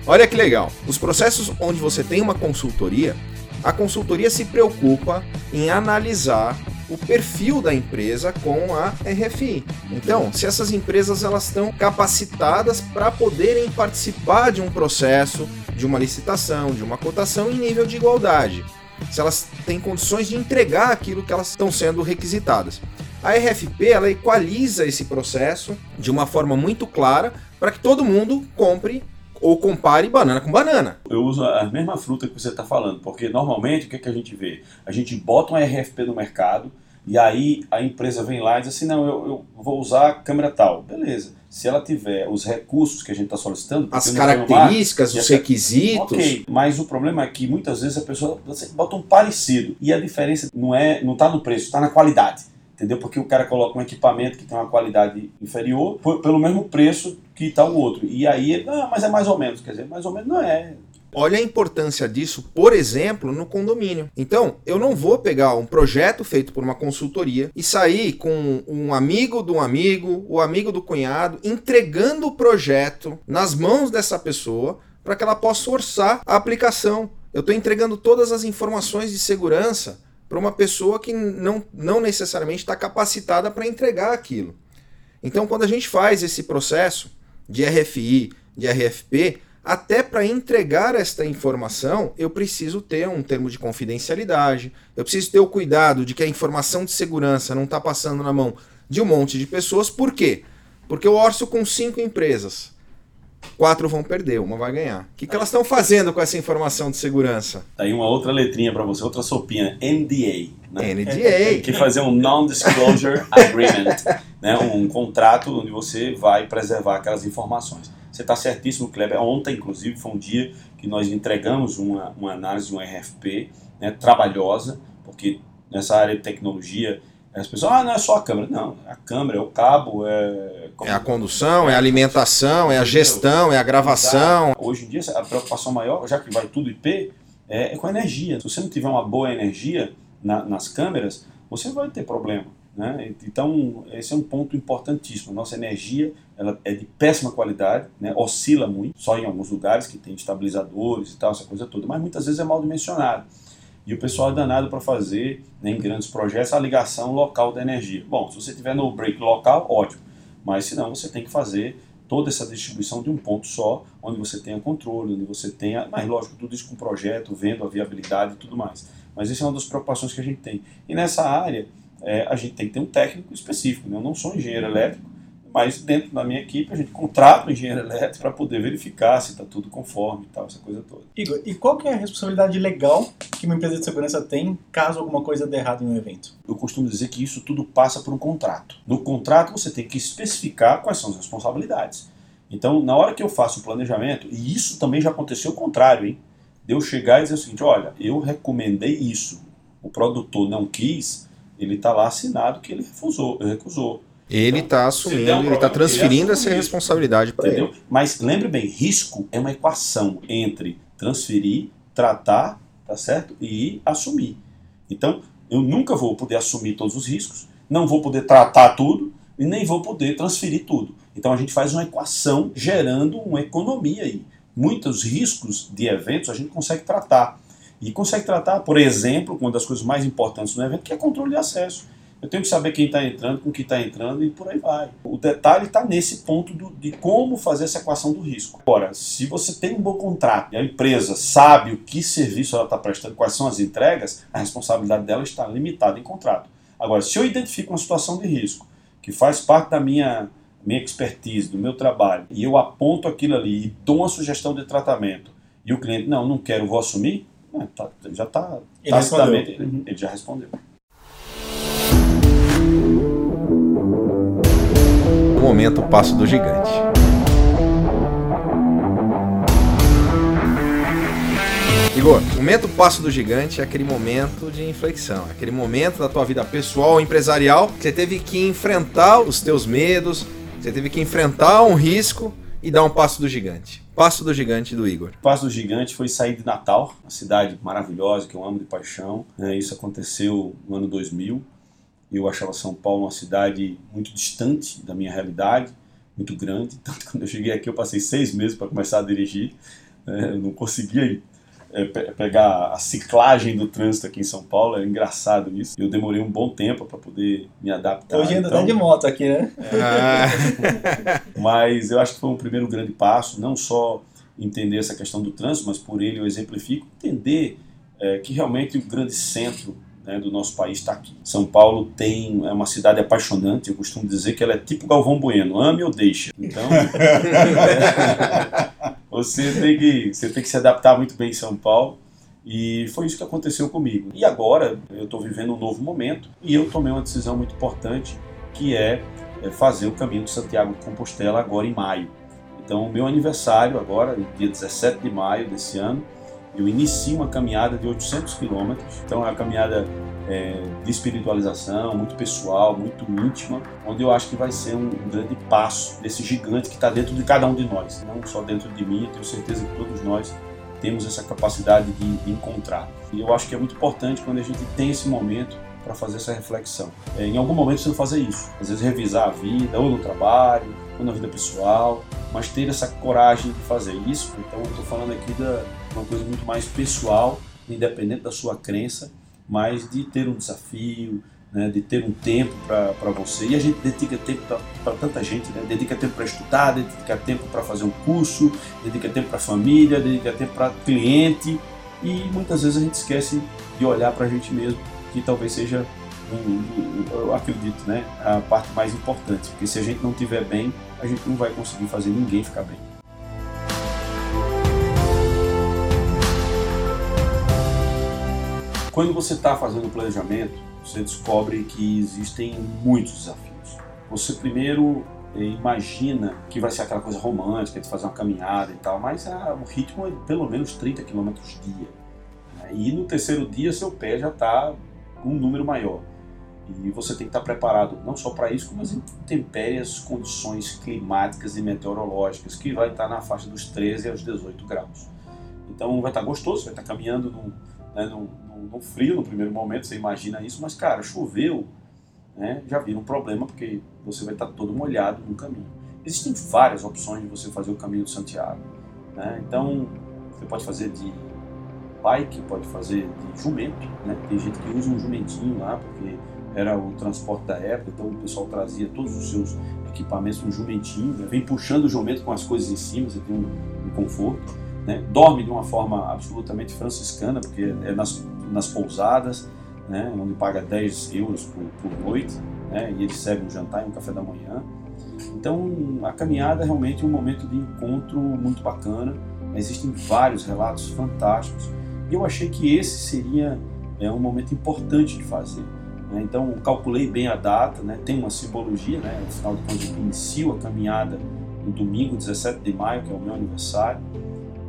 Olha que legal. Os processos onde você tem uma consultoria, a consultoria se preocupa em analisar o perfil da empresa com a RFI. Então, se essas empresas elas estão capacitadas para poderem participar de um processo, de uma licitação, de uma cotação em nível de igualdade, se elas têm condições de entregar aquilo que elas estão sendo requisitadas. A RFP ela equaliza esse processo de uma forma muito clara para que todo mundo compre ou compare banana com banana. Eu uso a mesma fruta que você está falando, porque normalmente o que, é que a gente vê? A gente bota um RFP no mercado e aí a empresa vem lá e diz assim: não, eu, eu vou usar a câmera tal. Beleza. Se ela tiver os recursos que a gente está solicitando, As características, e os requisitos. Ok, mas o problema é que muitas vezes a pessoa você bota um parecido e a diferença não é, não está no preço, está na qualidade. Entendeu? Porque o cara coloca um equipamento que tem uma qualidade inferior por- pelo mesmo preço que está o outro. E aí, ah, mas é mais ou menos. Quer dizer, mais ou menos não é. Olha a importância disso, por exemplo, no condomínio. Então, eu não vou pegar um projeto feito por uma consultoria e sair com um amigo do amigo, o amigo do cunhado, entregando o projeto nas mãos dessa pessoa para que ela possa orçar a aplicação. Eu estou entregando todas as informações de segurança para uma pessoa que não, não necessariamente está capacitada para entregar aquilo. Então, quando a gente faz esse processo de RFI, de RFP, até para entregar esta informação, eu preciso ter um termo de confidencialidade, eu preciso ter o cuidado de que a informação de segurança não está passando na mão de um monte de pessoas. Por quê? Porque eu orço com cinco empresas. Quatro vão perder, uma vai ganhar. O que, que elas estão fazendo com essa informação de segurança? Tá Aí uma outra letrinha para você, outra sopinha, NDA. Né? NDA. que fazer um Non-Disclosure Agreement, né? um contrato onde você vai preservar aquelas informações. Você está certíssimo, Kleber. Ontem, inclusive, foi um dia que nós entregamos uma, uma análise um RFP né, trabalhosa, porque nessa área de tecnologia as pessoas, ah, não é só a câmera. Não, a câmera, é o cabo, é... É a condução, é a alimentação, é a gestão, é a gravação. Hoje em dia, a preocupação maior, já que vai tudo IP, é, é com a energia. Se você não tiver uma boa energia na- nas câmeras, você vai ter problema. Né? Então, esse é um ponto importantíssimo. Nossa energia ela é de péssima qualidade, né? oscila muito, só em alguns lugares que tem estabilizadores e tal, essa coisa toda, mas muitas vezes é mal dimensionado. E o pessoal é danado para fazer, né, em grandes projetos, a ligação local da energia. Bom, se você tiver no break local, ótimo. Mas se não, você tem que fazer toda essa distribuição de um ponto só, onde você tenha controle, onde você tenha. Mas lógico, tudo isso com projeto, vendo a viabilidade e tudo mais. Mas isso é uma das preocupações que a gente tem. E nessa área, é, a gente tem que ter um técnico específico. Né? Eu não sou engenheiro elétrico, mas dentro da minha equipe a gente contrata um engenheiro elétrico para poder verificar se está tudo conforme e tal, essa coisa toda. Igor, e qual que é a responsabilidade legal que uma empresa de segurança tem caso alguma coisa dê errado em um evento? eu costumo dizer que isso tudo passa por um contrato. No contrato você tem que especificar quais são as responsabilidades. Então, na hora que eu faço o planejamento, e isso também já aconteceu o contrário, hein? De eu chegar e dizer o seguinte, olha, eu recomendei isso, o produtor não quis, ele está lá assinado que ele refusou, recusou. Ele está se der assumindo, um ele está problema, transferindo ele essa assume isso. responsabilidade para ele. Entendeu? Mas lembre bem, risco é uma equação entre transferir, tratar, tá certo? E assumir. Então, eu nunca vou poder assumir todos os riscos, não vou poder tratar tudo e nem vou poder transferir tudo. Então a gente faz uma equação gerando uma economia aí. Muitos riscos de eventos a gente consegue tratar. E consegue tratar, por exemplo, uma das coisas mais importantes no evento, que é controle de acesso. Eu tenho que saber quem está entrando, com quem está entrando e por aí vai. O detalhe está nesse ponto do- de como fazer essa equação do risco. Agora, se você tem um bom contrato e a empresa sabe o que serviço ela está prestando, quais são as entregas, a responsabilidade dela está limitada em contrato. Agora, se eu identifico uma situação de risco que faz parte da minha, minha expertise, do meu trabalho, e eu aponto aquilo ali e dou uma sugestão de tratamento, e o cliente, não, não quero, vou assumir, é, tá- já está Ele ele, ele já respondeu. Momento passo do gigante. Igor, o momento passo do gigante é aquele momento de inflexão, é aquele momento da tua vida pessoal, empresarial, que você teve que enfrentar os teus medos, você teve que enfrentar um risco e dar um passo do gigante. Passo do gigante do Igor. Passo do gigante foi sair de Natal, uma cidade maravilhosa que eu amo de paixão. Né? Isso aconteceu no ano 2000. Eu achava São Paulo uma cidade muito distante da minha realidade, muito grande. Tanto que quando eu cheguei aqui eu passei seis meses para começar a dirigir. Né? Eu não conseguia é, pegar a ciclagem do trânsito aqui em São Paulo, é engraçado isso. Eu demorei um bom tempo para poder me adaptar. Hoje ainda então... tá de moto aqui, né? Ah. mas eu acho que foi um primeiro grande passo, não só entender essa questão do trânsito, mas por ele eu exemplifico, entender é, que realmente o grande centro né, do nosso país está aqui. São Paulo tem é uma cidade apaixonante. Eu costumo dizer que ela é tipo Galvão Bueno, ame ou deixa. Então você tem que você tem que se adaptar muito bem em São Paulo. E foi isso que aconteceu comigo. E agora eu estou vivendo um novo momento e eu tomei uma decisão muito importante que é, é fazer o caminho de Santiago de Compostela agora em maio. Então, meu aniversário agora, dia 17 de maio desse ano, eu inicio uma caminhada de 800 quilômetros. Então é uma caminhada é, de espiritualização, muito pessoal, muito íntima, onde eu acho que vai ser um, grande passo desse gigante que está dentro de cada um de nós, não só dentro de mim. Eu tenho certeza que todos nós temos essa capacidade de, encontrar. E eu acho que é muito importante quando a gente tem esse momento para fazer essa reflexão. É, em algum momento você fazer isso, às vezes revisar a vida, ou no trabalho, ou na vida pessoal, mas ter essa coragem de fazer isso. Então, eu estou falando aqui de uma coisa muito mais pessoal, independente da sua crença, mas de ter um desafio, né, de ter um tempo para você. E a gente dedica tempo para tanta gente, né? dedica tempo para estudar, dedica tempo para fazer um curso, dedica tempo para a família, dedica tempo para cliente. E muitas vezes a gente esquece de olhar para a gente mesmo, que talvez seja eu acredito, né, a parte mais importante, porque se a gente não estiver bem, a gente não vai conseguir fazer ninguém ficar bem. Quando você está fazendo o planejamento, você descobre que existem muitos desafios. Você primeiro eh, imagina que vai ser aquela coisa romântica de fazer uma caminhada e tal, mas ah, o ritmo é pelo menos 30 km dia. Né? E no terceiro dia seu pé já está um número maior. E você tem que estar preparado não só para isso, como as intempéries, condições climáticas e meteorológicas, que vai estar na faixa dos 13 aos 18 graus. Então vai estar gostoso, vai estar caminhando no, né, no, no, frio no primeiro momento, você imagina isso, mas cara, choveu, né, já vira um problema porque você vai estar todo molhado no caminho. Existem várias opções de você fazer o caminho de Santiago. Né? Então, você pode fazer de bike, pode fazer de jumento. Né? Tem gente que usa um jumentinho lá, porque era o transporte da época, então o pessoal trazia todos os seus equipamentos no jumentinho, né? vem puxando o jumento com as coisas em cima, você tem um, um conforto. Né? Dorme de uma forma absolutamente franciscana, porque é nas, nas pousadas, né? onde paga 10 euros por, por noite, né? e eles servem um jantar e um café da manhã. Então a caminhada é realmente um momento de encontro muito bacana. Existem vários relatos fantásticos e eu achei que esse seria é, um momento importante de fazer. Né? Então, calculei bem a data, né? tem uma simbologia, né? afinal de contas, eu inicio a caminhada no domingo, 17 de maio, que é o meu aniversário,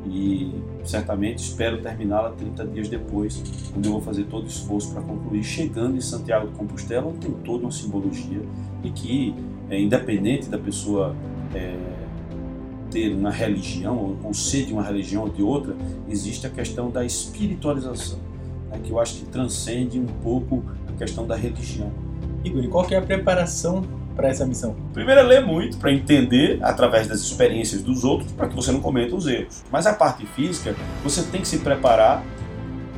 e certamente espero terminá-la 30 dias depois, quando eu vou fazer todo o esforço para concluir, chegando em Santiago de Compostela, tem toda uma simbologia e que, é, independente da pessoa é, ter uma religião, ou ser de uma religião ou de outra, existe a questão da espiritualização, né, que eu acho que transcende um pouco questão da religião. Igor, e qual é a preparação para essa missão? Primeiro é ler muito para entender através das experiências dos outros para que você não cometa os erros. Mas a parte física, você tem que se preparar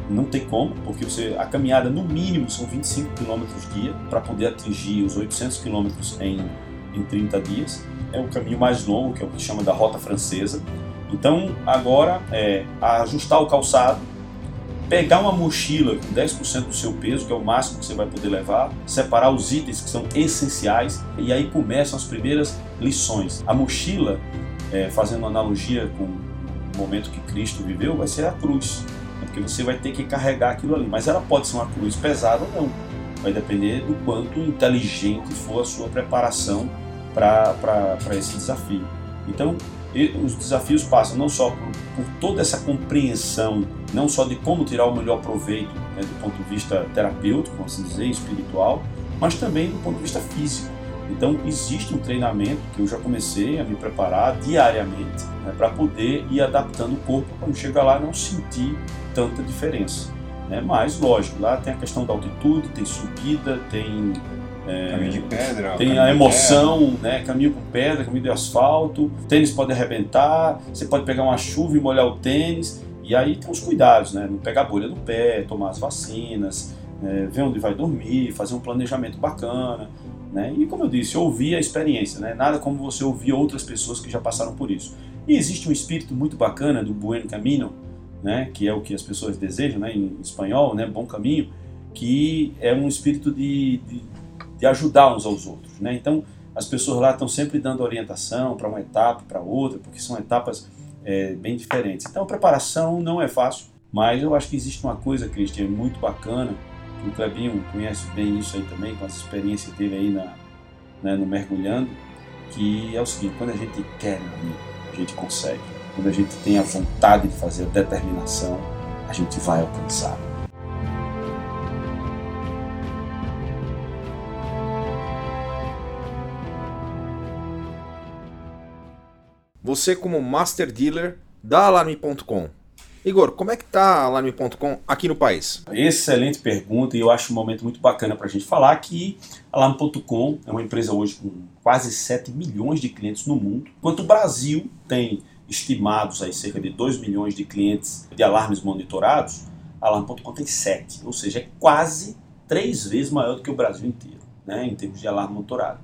não tem como, porque você, a caminhada no mínimo são 25 km dia para poder atingir os 800 km em, em 30 dias. É o caminho mais longo, que é o que chama da rota francesa. Então, agora é ajustar o calçado, pegar uma mochila com 10% do seu peso, que é o máximo que você vai poder levar, separar os itens que são essenciais e aí começam as primeiras lições. A mochila, é, fazendo analogia com o momento que Cristo viveu, vai ser a cruz, né? porque você vai ter que carregar aquilo ali. Mas ela pode ser uma cruz pesada ou não, vai depender do quanto inteligente for a sua preparação para esse desafio. Então, os desafios passam não só por, por, toda essa compreensão, não só de como tirar o melhor proveito né, do ponto de vista terapêutico, assim dizer, espiritual, mas também do ponto de vista físico. Então, existe um treinamento que eu já comecei a me preparar diariamente né, para poder ir adaptando o corpo quando chegar lá não sentir tanta diferença. Né? Mas, lógico, lá tem a questão da altitude, tem subida, tem é, caminho de pedra. Tem a emoção, né? Caminho com pedra, caminho de asfalto. O tênis pode arrebentar, você pode pegar uma chuva e molhar o tênis. E aí tem os cuidados, né? Não pegar bolha no pé, tomar as vacinas, é, ver onde vai dormir, fazer um planejamento bacana. Né? E como eu disse, ouvir a experiência, né? nada como você ouvir outras pessoas que já passaram por isso. E existe um espírito muito bacana do Buen Camino, né? que é o que as pessoas desejam né? em espanhol, né? bom caminho, que é um espírito de, de de ajudar uns aos outros. Né? Então, as pessoas lá estão sempre dando orientação para uma etapa, para outra, porque são etapas é, bem diferentes. Então, a preparação não é fácil, mas eu acho que existe uma coisa, Cristian, muito bacana, que o Clebinho conhece bem isso aí também, com as experiências que teve aí na, né, no mergulhando, que é o seguinte, quando a gente quer, a gente consegue. Quando a gente tem a vontade de fazer, a determinação, a gente vai alcançar. Você como Master Dealer da Alarme.com. Igor, como é que tá a Alarme.com aqui no país? Excelente pergunta e eu acho um momento muito bacana para a gente falar que a Alarme.com é uma empresa hoje com quase 7 milhões de clientes no mundo, enquanto o Brasil tem estimados aí cerca de 2 milhões de clientes de alarmes monitorados, a Alarme.com tem 7, ou seja, é quase três vezes maior do que o Brasil inteiro, né, em termos de alarme monitorado.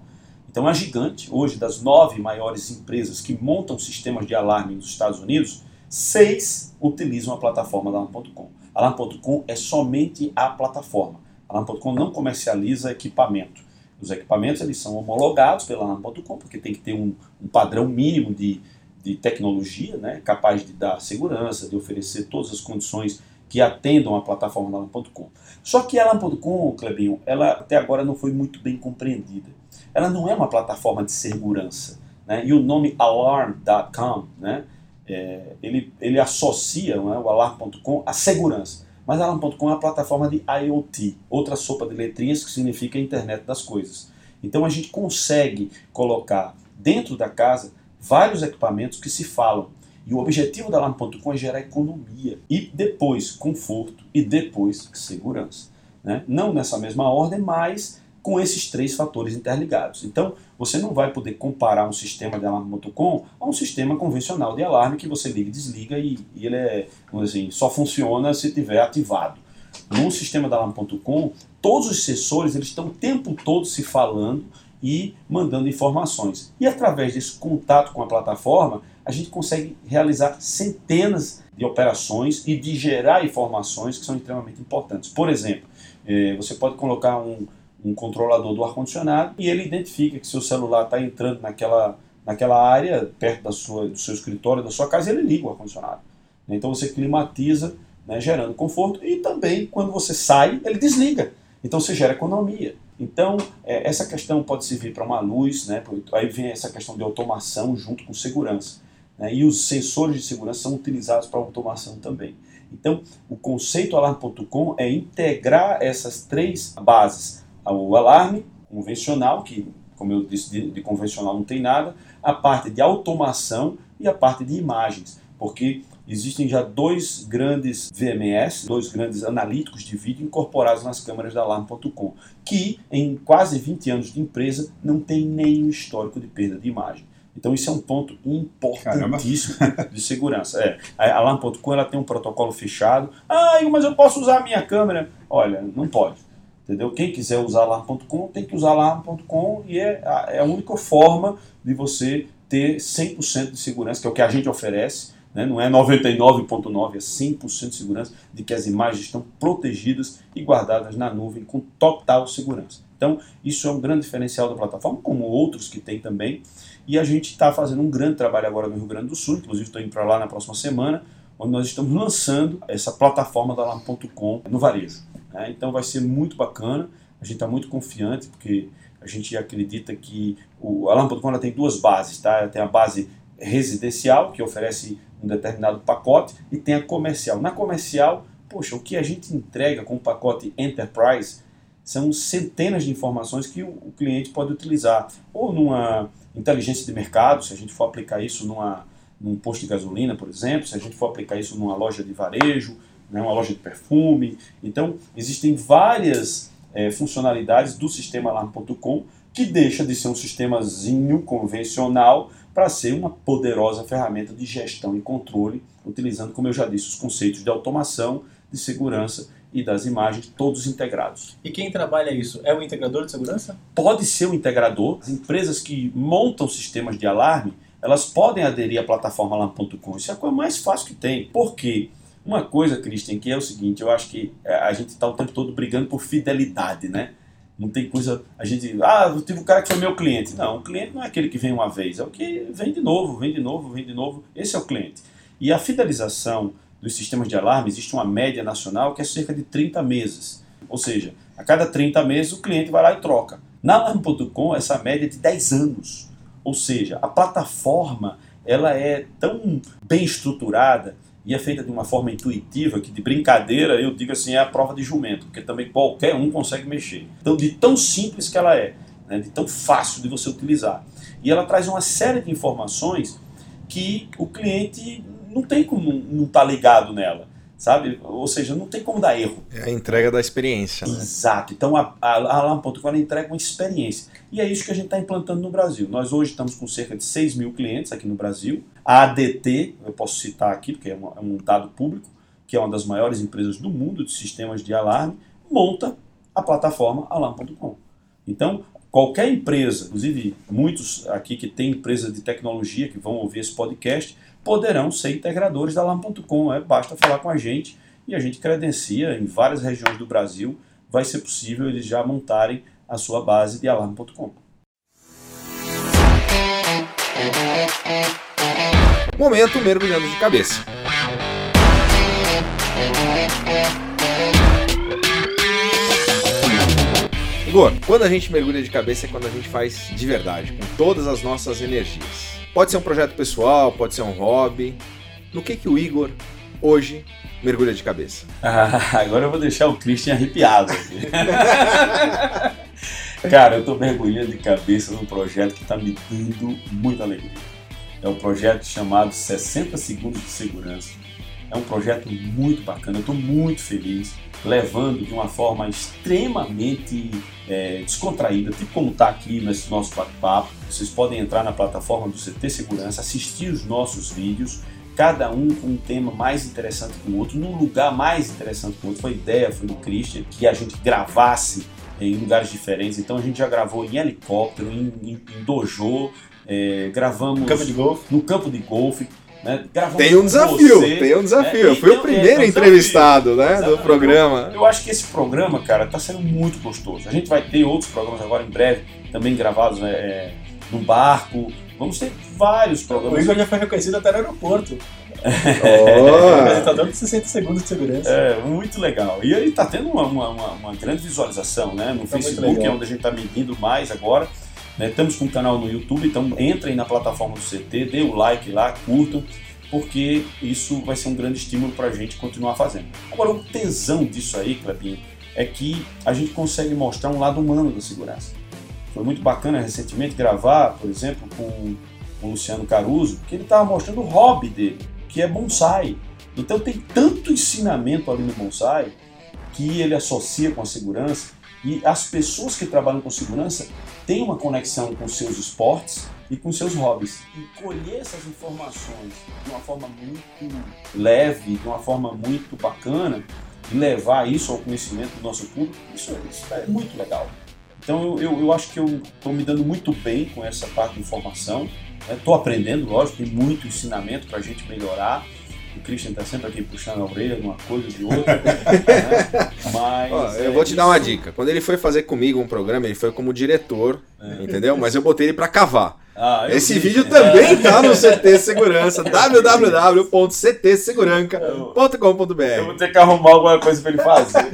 Então, a gigante, hoje, das nove maiores empresas que montam sistemas de alarme nos Estados Unidos, seis utilizam a plataforma da Alarm.com. Alarm.com é somente a plataforma. Alarm.com não comercializa equipamento. Os equipamentos eles são homologados pela Alarm.com, porque tem que ter um, um padrão mínimo de, de tecnologia, né, capaz de dar segurança, de oferecer todas as condições que atendam a plataforma da Alarm.com. Só que a Alarm.com, Clebinho, ela até agora não foi muito bem compreendida ela não é uma plataforma de segurança. Né? E o nome alarm.com, né? É, ele, ele associa né, o alarm.com à segurança. Mas alarm.com é uma plataforma de IoT, outra sopa de letrinhas que significa internet das coisas. Então a gente consegue colocar dentro da casa vários equipamentos que se falam. E o objetivo da Alarm.com é gerar economia e depois conforto e depois segurança. Né? Não nessa mesma ordem, mas com esses três fatores interligados. Então, você não vai poder comparar um sistema de alarme.com a um sistema convencional de alarme que você liga e desliga e, e ele é, assim, só funciona se estiver ativado. No sistema da alarme.com, todos os sensores eles estão o tempo todo se falando e mandando informações. E através desse contato com a plataforma, a gente consegue realizar centenas de operações e de gerar informações que são extremamente importantes. Por exemplo, eh, você pode colocar um, um controlador do ar-condicionado e ele identifica que seu celular está entrando naquela, naquela área, perto da sua, do seu escritório, da sua casa, ele liga o ar-condicionado. Então você climatiza, né, gerando conforto, e também quando você sai, ele desliga. Então você gera economia. Então, é, essa questão pode servir para uma luz, né, aí vem essa questão de automação junto com segurança. Né, e os sensores de segurança são utilizados para automação também. Então, o conceito alarm.com é integrar essas três bases o alarme convencional, que, como eu disse, de, de convencional não tem nada, a parte de automação e a parte de imagens, porque existem já dois grandes VMS, dois grandes analíticos de vídeo incorporados nas câmeras da Alarm.com, que em quase 20 anos de empresa não tem nenhum histórico de perda de imagem. Então isso é um ponto importantíssimo Caramba. de segurança. É, a Alarm.com ela tem um protocolo fechado. Ah, mas eu posso usar a minha câmera? Olha, não pode. Entendeu? Quem quiser usar alarm.com tem que usar alarm.com e é a, é a única forma de você ter 100% de segurança, que é o que a gente oferece. Né? Não é 99,9%, é 100% de segurança de que as imagens estão protegidas e guardadas na nuvem com total segurança. Então, isso é um grande diferencial da plataforma, como outros que tem também. E a gente está fazendo um grande trabalho agora no Rio Grande do Sul, inclusive estou indo para lá na próxima semana, onde nós estamos lançando essa plataforma da Alarm.com no varejo. Né? Então vai ser muito bacana, a gente está muito confiante, porque a gente acredita que o Alarm.com tem duas bases, tá? Ela tem a base residencial, que oferece um determinado pacote, e tem a comercial. Na comercial, poxa, o que a gente entrega com o pacote Enterprise são centenas de informações que o cliente pode utilizar, ou numa inteligência de mercado, se a gente for aplicar isso numa, num posto de gasolina, por exemplo, se a gente for aplicar isso numa loja de varejo, né, uma loja de perfume. Então, existem várias é, funcionalidades do sistema Alarm.com que deixa de ser um sistemazinho convencional para ser uma poderosa ferramenta de gestão e controle, utilizando, como eu já disse, os conceitos de automação, de segurança e das imagens, todos integrados. E quem trabalha isso é o integrador de segurança? Pode ser o integrador. As empresas que montam sistemas de alarme, elas podem aderir à plataforma alarm.com. Isso é a coisa mais fácil que tem. Por quê? Uma coisa, Christian, que é o seguinte, eu acho que é, a gente está o tempo todo brigando por fidelidade, né? Não tem coisa. A gente. Ah, eu tive um cara que foi meu cliente. Não, o cliente não é aquele que vem uma vez, é o que vem de novo, vem de novo, vem de novo. Esse é o cliente. E a fidelização dos sistemas de alarme, existe uma média nacional que é cerca de 30 meses. Ou seja, a cada 30 meses o cliente vai lá e troca. Na Alarm.com, essa média é de 10 anos. Ou seja, a plataforma ela é tão bem estruturada e é feita de uma forma intuitiva que de brincadeira eu digo assim é a prova de jumento, porque também qualquer um consegue mexer. Então de tão simples que ela é, né, de tão fácil de você utilizar. E ela traz uma série de informações que o cliente não tem como não estar tá ligado nela sabe? Ou seja, não tem como dar erro. É a entrega da experiência. Né? Exato. Então a, a, a Alarm.com entrega uma experiência. E é isso que a gente está implantando no Brasil. Nós hoje estamos com cerca de 6 mil clientes aqui no Brasil. A ADT, eu posso citar aqui, porque é, uma, é um dado público, que é uma das maiores empresas do mundo de sistemas de alarme, monta a plataforma Alarm.com. Então, qualquer empresa, inclusive muitos aqui que têm empresa de tecnologia que vão ouvir esse podcast, poderão ser integradores da Alarm.com. É, basta falar com a gente e a gente credencia em várias regiões do Brasil. Vai ser possível eles já montarem a sua base de Alarm.com. Momento mergulhando de cabeça. Igor, quando a gente mergulha de cabeça é quando a gente faz de verdade, com todas as nossas energias. Pode ser um projeto pessoal, pode ser um hobby. No que que o Igor hoje mergulha de cabeça? Ah, agora eu vou deixar o Christian arrepiado. Cara, eu estou mergulhando de cabeça num projeto que está me dando muita alegria. É um projeto chamado 60 Segundos de Segurança. É um projeto muito bacana, eu estou muito feliz levando de uma forma extremamente é, descontraída, tipo como está aqui nesse nosso bate-papo. Vocês podem entrar na plataforma do CT Segurança, assistir os nossos vídeos, cada um com um tema mais interessante que o outro, num lugar mais interessante que o outro. Foi a ideia, foi do Christian, que a gente gravasse em lugares diferentes. Então a gente já gravou em helicóptero, em, em, em dojo, é, gravamos no campo. No campo de golfe né? Tem um desafio, você, tem um desafio. Né? Eu fui então, o primeiro é, entrevistado né, do programa. Eu, eu, acho que esse programa, cara, está sendo muito gostoso. A gente vai ter outros programas agora em breve, também gravados né, é, no barco. Vamos ter vários programas. O Igor já foi reconhecido até no aeroporto. Oh. Apresentador de 60 segundos de segurança. É, muito legal. E ele está tendo uma, uma, uma, grande visualização né? no tá Facebook, é onde a gente está medindo mais agora. Né? Estamos com um canal no YouTube, então entrem na plataforma do CT, dê o like lá, curtam, porque isso vai ser um grande estímulo para a gente continuar fazendo. Agora, o tesão disso aí, Clebinho, é que a gente consegue mostrar um lado humano da segurança. Foi muito bacana recentemente gravar, por exemplo, com o Luciano Caruso, que ele estava mostrando o hobby dele, que é bonsai. Então tem tanto ensinamento ali no bonsai que ele associa com a segurança e as pessoas que trabalham com segurança tem uma conexão com seus esportes e com seus hobbies. E colher essas informações de uma forma muito leve, de uma forma muito bacana, e levar isso ao conhecimento do nosso público, isso, é, isso é muito legal. Então eu, eu, eu acho que eu estou me dando muito bem com essa parte de informação. Estou né? aprendendo, lógico, tem muito ensinamento para a gente melhorar. O Christian está sempre aqui puxando a orelha de uma coisa de outra. né? Mas. Ó, eu é, vou te isso... dar uma dica. Quando ele foi fazer comigo um programa, ele foi como diretor, é. entendeu? Mas eu botei ele para cavar. Ah, Esse vi. vídeo também está no CT Segurança, www.ctseguranca.com.br. Eu vou ter que arrumar alguma coisa para ele fazer.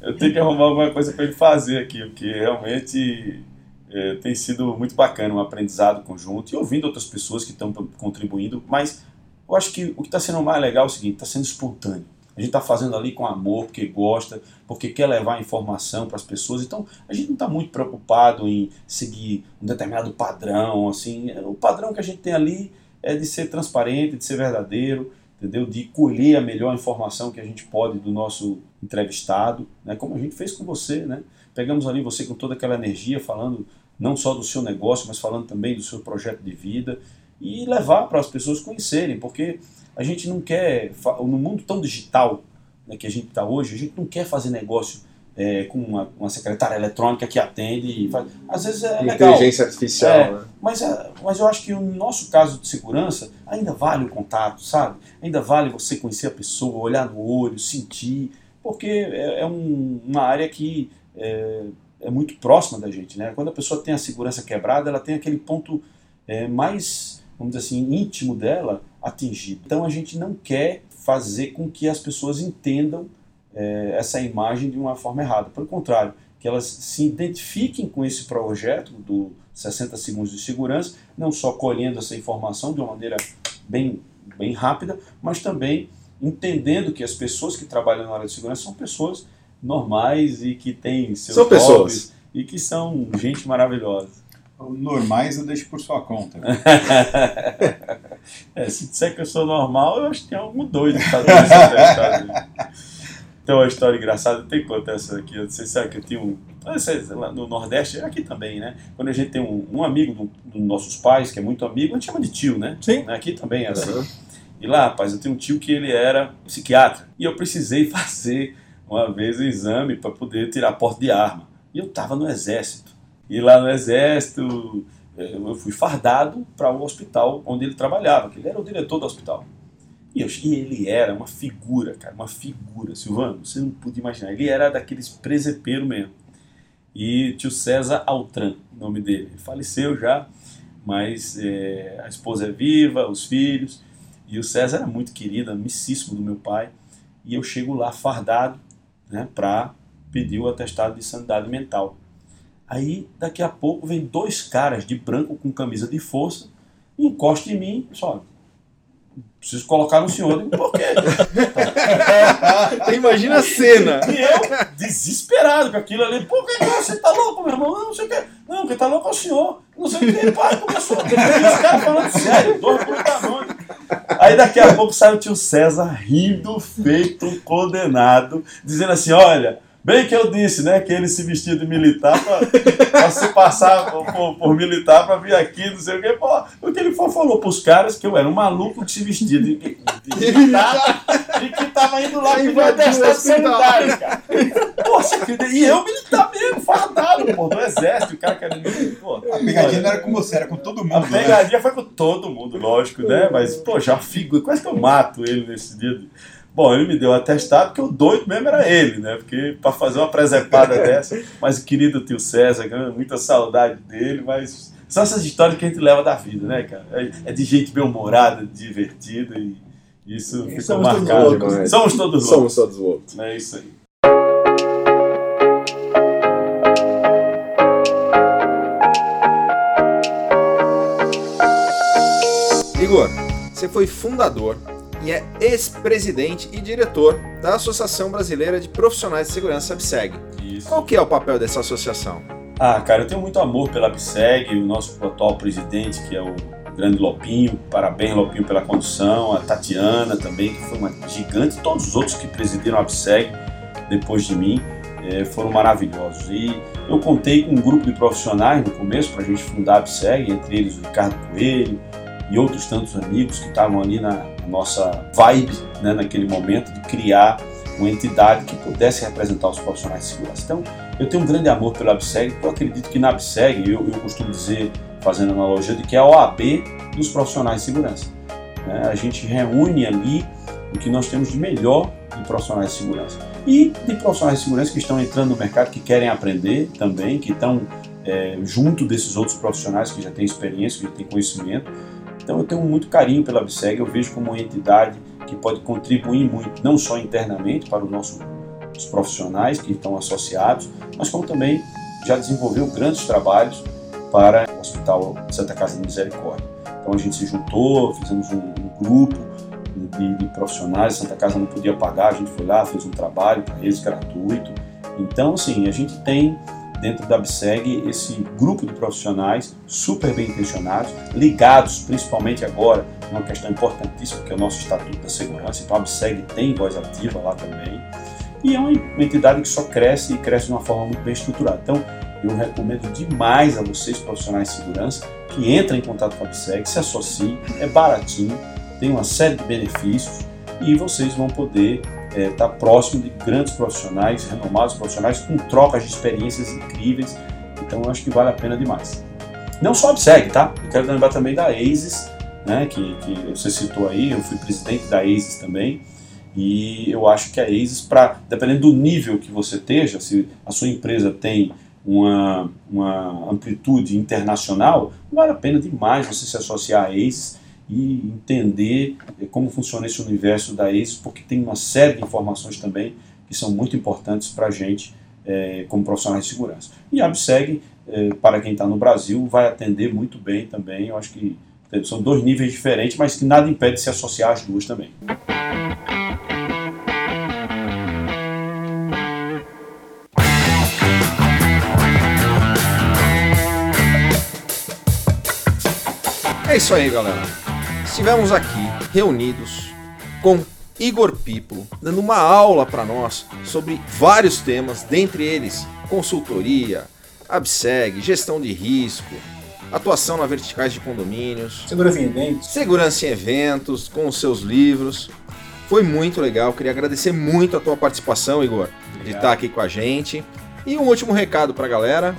eu tenho que arrumar alguma coisa para ele fazer aqui, porque realmente É, tem sido muito bacana, um aprendizado conjunto e ouvindo outras pessoas que estão contribuindo, mas eu acho que o que está sendo mais legal é o seguinte, está sendo espontâneo. A gente está fazendo ali com amor, porque gosta, porque quer levar informação para as pessoas. Então, a gente não está muito preocupado em seguir um determinado padrão. assim O padrão que a gente tem ali é de ser transparente, de ser verdadeiro, entendeu? De colher a melhor informação que a gente pode do nosso entrevistado, né? como a gente fez com você. Né? Pegamos ali você com toda aquela energia, falando não só do seu negócio, mas falando também do seu projeto de vida e levar para as pessoas conhecerem, porque a gente não quer, no mundo tão digital né, que a gente está hoje, a gente não quer fazer negócio é, com uma, uma, secretária eletrônica que atende faz. Às vezes é legal. Inteligência artificial, é, né? Mas, é, mas eu acho que o nosso caso de segurança ainda vale o contato, sabe? Ainda vale você conhecer a pessoa, olhar no olho, sentir, porque é, é um, uma área que é, é, muito próxima da gente, né? Quando a pessoa tem a segurança quebrada, ela tem aquele ponto é, mais, vamos dizer assim, íntimo dela atingido. Então a gente não quer fazer com que as pessoas entendam é, essa imagem de uma forma errada. Pelo contrário, que elas se identifiquem com esse projeto do 60 segundos de segurança, não só colhendo essa informação de uma maneira bem, bem rápida, mas também entendendo que as pessoas que trabalham na área de segurança são pessoas normais e que têm seus são pessoas e que são gente maravilhosa. Normais eu deixo por sua conta. é, se disser que eu sou normal, eu acho que tem algum doido que está dando Então, uma história engraçada, tem que contar essa aqui. Você sabe que eu tinha um. Lá no Nordeste, aqui também, né? Quando a gente tem um, um amigo dos do nossos pais, que é muito amigo, a gente chama de tio, né? Sim. Aqui também é assim. E lá, rapaz, eu tenho um tio que ele era psiquiatra. E eu precisei fazer uma vez o um exame para poder tirar porte de arma. E eu estava no exército. E lá no exército, é, eu fui fardado para o hospital onde ele trabalhava, que ele era o diretor do hospital. E, eu, e ele era uma figura, cara, uma figura. Silvano, você não podia imaginar. Ele era daqueles presepeiros mesmo. E tio César Altran, o nome dele. Ele faleceu já, mas é, a esposa é viva, os filhos. E o César era muito querido, amicíssimo do meu pai. E eu chego lá fardado né, para pedir o atestado de sanidade mental. Aí, daqui a pouco, vem dois caras de branco com camisa de força, encosta em mim olha, preciso colocar no senhor. Digo, Por quê? Imagina a cena. E eu, desesperado com aquilo ali. Por que você tá louco, meu irmão? Não, não sei o que. Não, quem tá louco é o senhor. Não sei o que. Pai, começou. Os caras falando sério, dois por tamanho. Aí daqui a pouco sai o tio César rindo, feito um condenado, dizendo assim: olha. Bem que eu disse, né, que ele se vestia de militar para se passar por, por, por militar para vir aqui, não sei o quê. Pô, o que ele falou para os caras que eu era um maluco que se vestia de, de, de militar e que estava indo lá pedir atestado sanitário, cara. Poxa, e eu militar mesmo, fardado, pô, do exército, o cara querendo... Pô, a pegadinha não era com você, era com todo mundo. A né? pegadinha né? foi com todo mundo, lógico, né? Mas, pô, já fico, quase que eu mato ele nesse dia. De, Bom, ele me deu um atestado, porque o doido mesmo era ele, né? Porque para fazer uma presepada dessa, mas o querido tio César, muita saudade dele, mas são essas histórias que a gente leva da vida, né, cara? É, é de gente bem-humorada, divertida e isso e ficou marcado. Todos loucos, Somos todos loucos. Somos todos loucos. É isso aí. Igor, você foi fundador e é ex-presidente e diretor da Associação Brasileira de Profissionais de Segurança ABSEG. Isso. Qual que é o papel dessa associação? Ah, cara, eu tenho muito amor pela ABSEG, o nosso atual presidente, que é o grande Lopinho, parabéns Lopinho pela condução, a Tatiana também, que foi uma gigante, todos os outros que presidiram a ABSEG depois de mim é, foram maravilhosos. E eu contei com um grupo de profissionais no começo para a gente fundar a ABSEG, entre eles o Ricardo Coelho e outros tantos amigos que estavam ali na, nossa vibe né, naquele momento de criar uma entidade que pudesse representar os profissionais de segurança. Então, eu tenho um grande amor pela ABSEG, porque eu acredito que na ABSEG, eu, eu costumo dizer, fazendo analogia, de que é a OAB dos profissionais de segurança. Né? A gente reúne ali o que nós temos de melhor de profissionais de segurança. E de profissionais de segurança que estão entrando no mercado, que querem aprender também, que estão é, junto desses outros profissionais que já têm experiência, que já têm conhecimento, então eu tenho muito carinho pela ABSEG, eu vejo como uma entidade que pode contribuir muito, não só internamente para os nossos profissionais que estão associados, mas como também já desenvolveu grandes trabalhos para o Hospital Santa Casa de Misericórdia. Então a gente se juntou, fizemos um, um grupo de, de, profissionais, Santa Casa não podia pagar, a gente foi lá, fez um trabalho para eles gratuito. Então, assim, a gente tem dentro da ABSEG esse grupo de profissionais super bem intencionados, ligados principalmente agora uma questão importantíssima que é o nosso Estatuto da Segurança. Então a ABSEG tem voz ativa lá também. E é uma entidade que só cresce e cresce de uma forma muito bem estruturada. Então eu recomendo demais a vocês, profissionais de segurança, que entrem em contato com a ABSEG, se associem, é baratinho, tem uma série de benefícios e vocês vão poder estar é, tá próximo de grandes profissionais, renomados profissionais, com trocas de experiências incríveis. Então eu acho que vale a pena demais. Não só a ABSEG, tá? Eu quero lembrar também da ASIS, né, que, que você citou aí, eu fui presidente da ASIS também, e eu acho que a ASIS, pra, dependendo do nível que você esteja, se a sua empresa tem uma, uma amplitude internacional, vale a pena demais você se associar à ASIS e entender como funciona esse universo da ASIS, porque tem uma série de informações também que são muito importantes para a gente é, como profissionais de segurança. E a ABSEG, é, para quem está no Brasil, vai atender muito bem também, eu acho que são dois níveis diferentes, mas que nada impede de se associar às duas também. É isso aí, galera. Estivemos aqui reunidos com Igor Pipo, dando uma aula para nós sobre vários temas, dentre eles consultoria, ABSEG, gestão de risco, atuação na verticais de condomínios, segurança em eventos, segurança em eventos, com os seus livros. Foi muito legal, queria agradecer muito a tua participação, Igor, Obrigado. de estar aqui com a gente. E um último recado pra galera.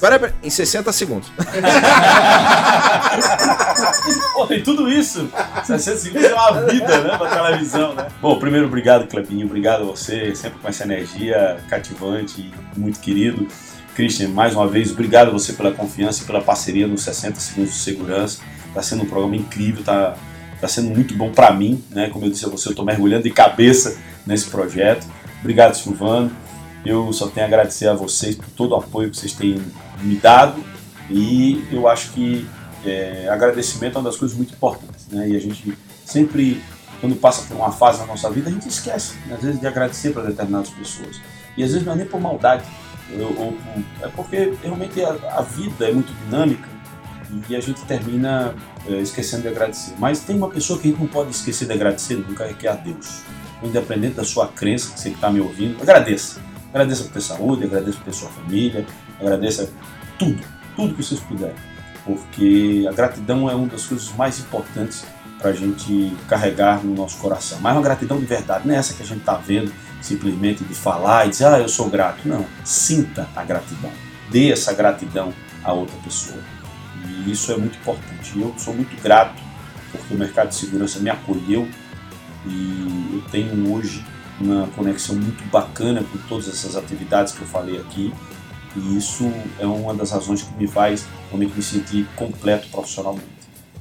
Pera, pera, em 60 segundos. Pô, tem tudo isso. 60 segundos é uma vida, né, pra televisão, né? Bom, primeiro, obrigado, Clepinho. Obrigado a você, sempre com essa energia cativante, muito querido. Christian, mais uma vez, obrigado a você pela confiança e pela parceria nos 60 Segundos de Segurança. Está sendo um programa incrível, está tá sendo muito bom para mim, né? Como eu disse a você, eu estou mergulhando de cabeça nesse projeto. Obrigado, Silvano. Eu só tenho a agradecer a vocês por todo o apoio que vocês têm me dado e eu acho que é, agradecimento é uma das coisas muito importantes, né? E a gente sempre, quando passa por uma fase na nossa vida, a gente esquece, né? às vezes, de agradecer para determinadas pessoas. E às vezes não é nem por maldade, ou, é porque realmente a, a, vida é muito dinâmica e a gente termina é, esquecendo de agradecer. Mas tem uma pessoa que a gente não pode esquecer de agradecer nunca, que é a Deus. Independente da sua crença, que você está me ouvindo, agradeça. Agradeça por ter saúde, agradeça por ter sua família, agradeça tudo, tudo que vocês puderem. Porque a gratidão é uma das coisas mais importantes para a gente carregar no nosso coração. Mas uma gratidão de verdade, não é essa que a gente está vendo simplesmente de falar e dizer, ah, eu sou grato. Não, sinta a gratidão. Dê essa gratidão a outra pessoa. E isso é muito importante. Eu sou muito grato porque o mercado de segurança me acolheu e eu tenho hoje uma conexão muito bacana com todas essas atividades que eu falei aqui. E isso é uma das razões que me faz realmente me sentir completo profissionalmente.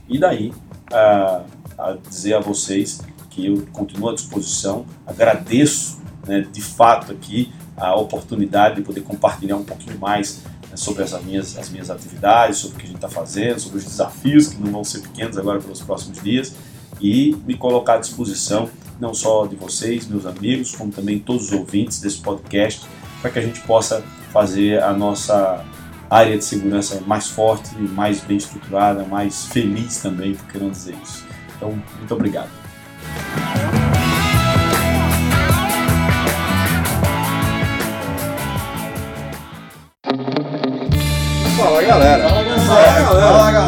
E daí, a, a dizer a vocês que eu continuo à disposição, agradeço né, de fato aqui a oportunidade de poder compartilhar um pouquinho mais né, sobre as minhas, as minhas atividades, sobre o que a gente está fazendo, sobre os desafios que não vão ser pequenos agora pelos próximos dias e me colocar à disposição não só de vocês, meus amigos, como também todos os ouvintes desse podcast, para que a gente possa fazer a nossa área de segurança mais forte, mais bem estruturada, mais feliz também, por que não dizer isso. Então, muito obrigado. Fala galera. Fala galera. Fala galera.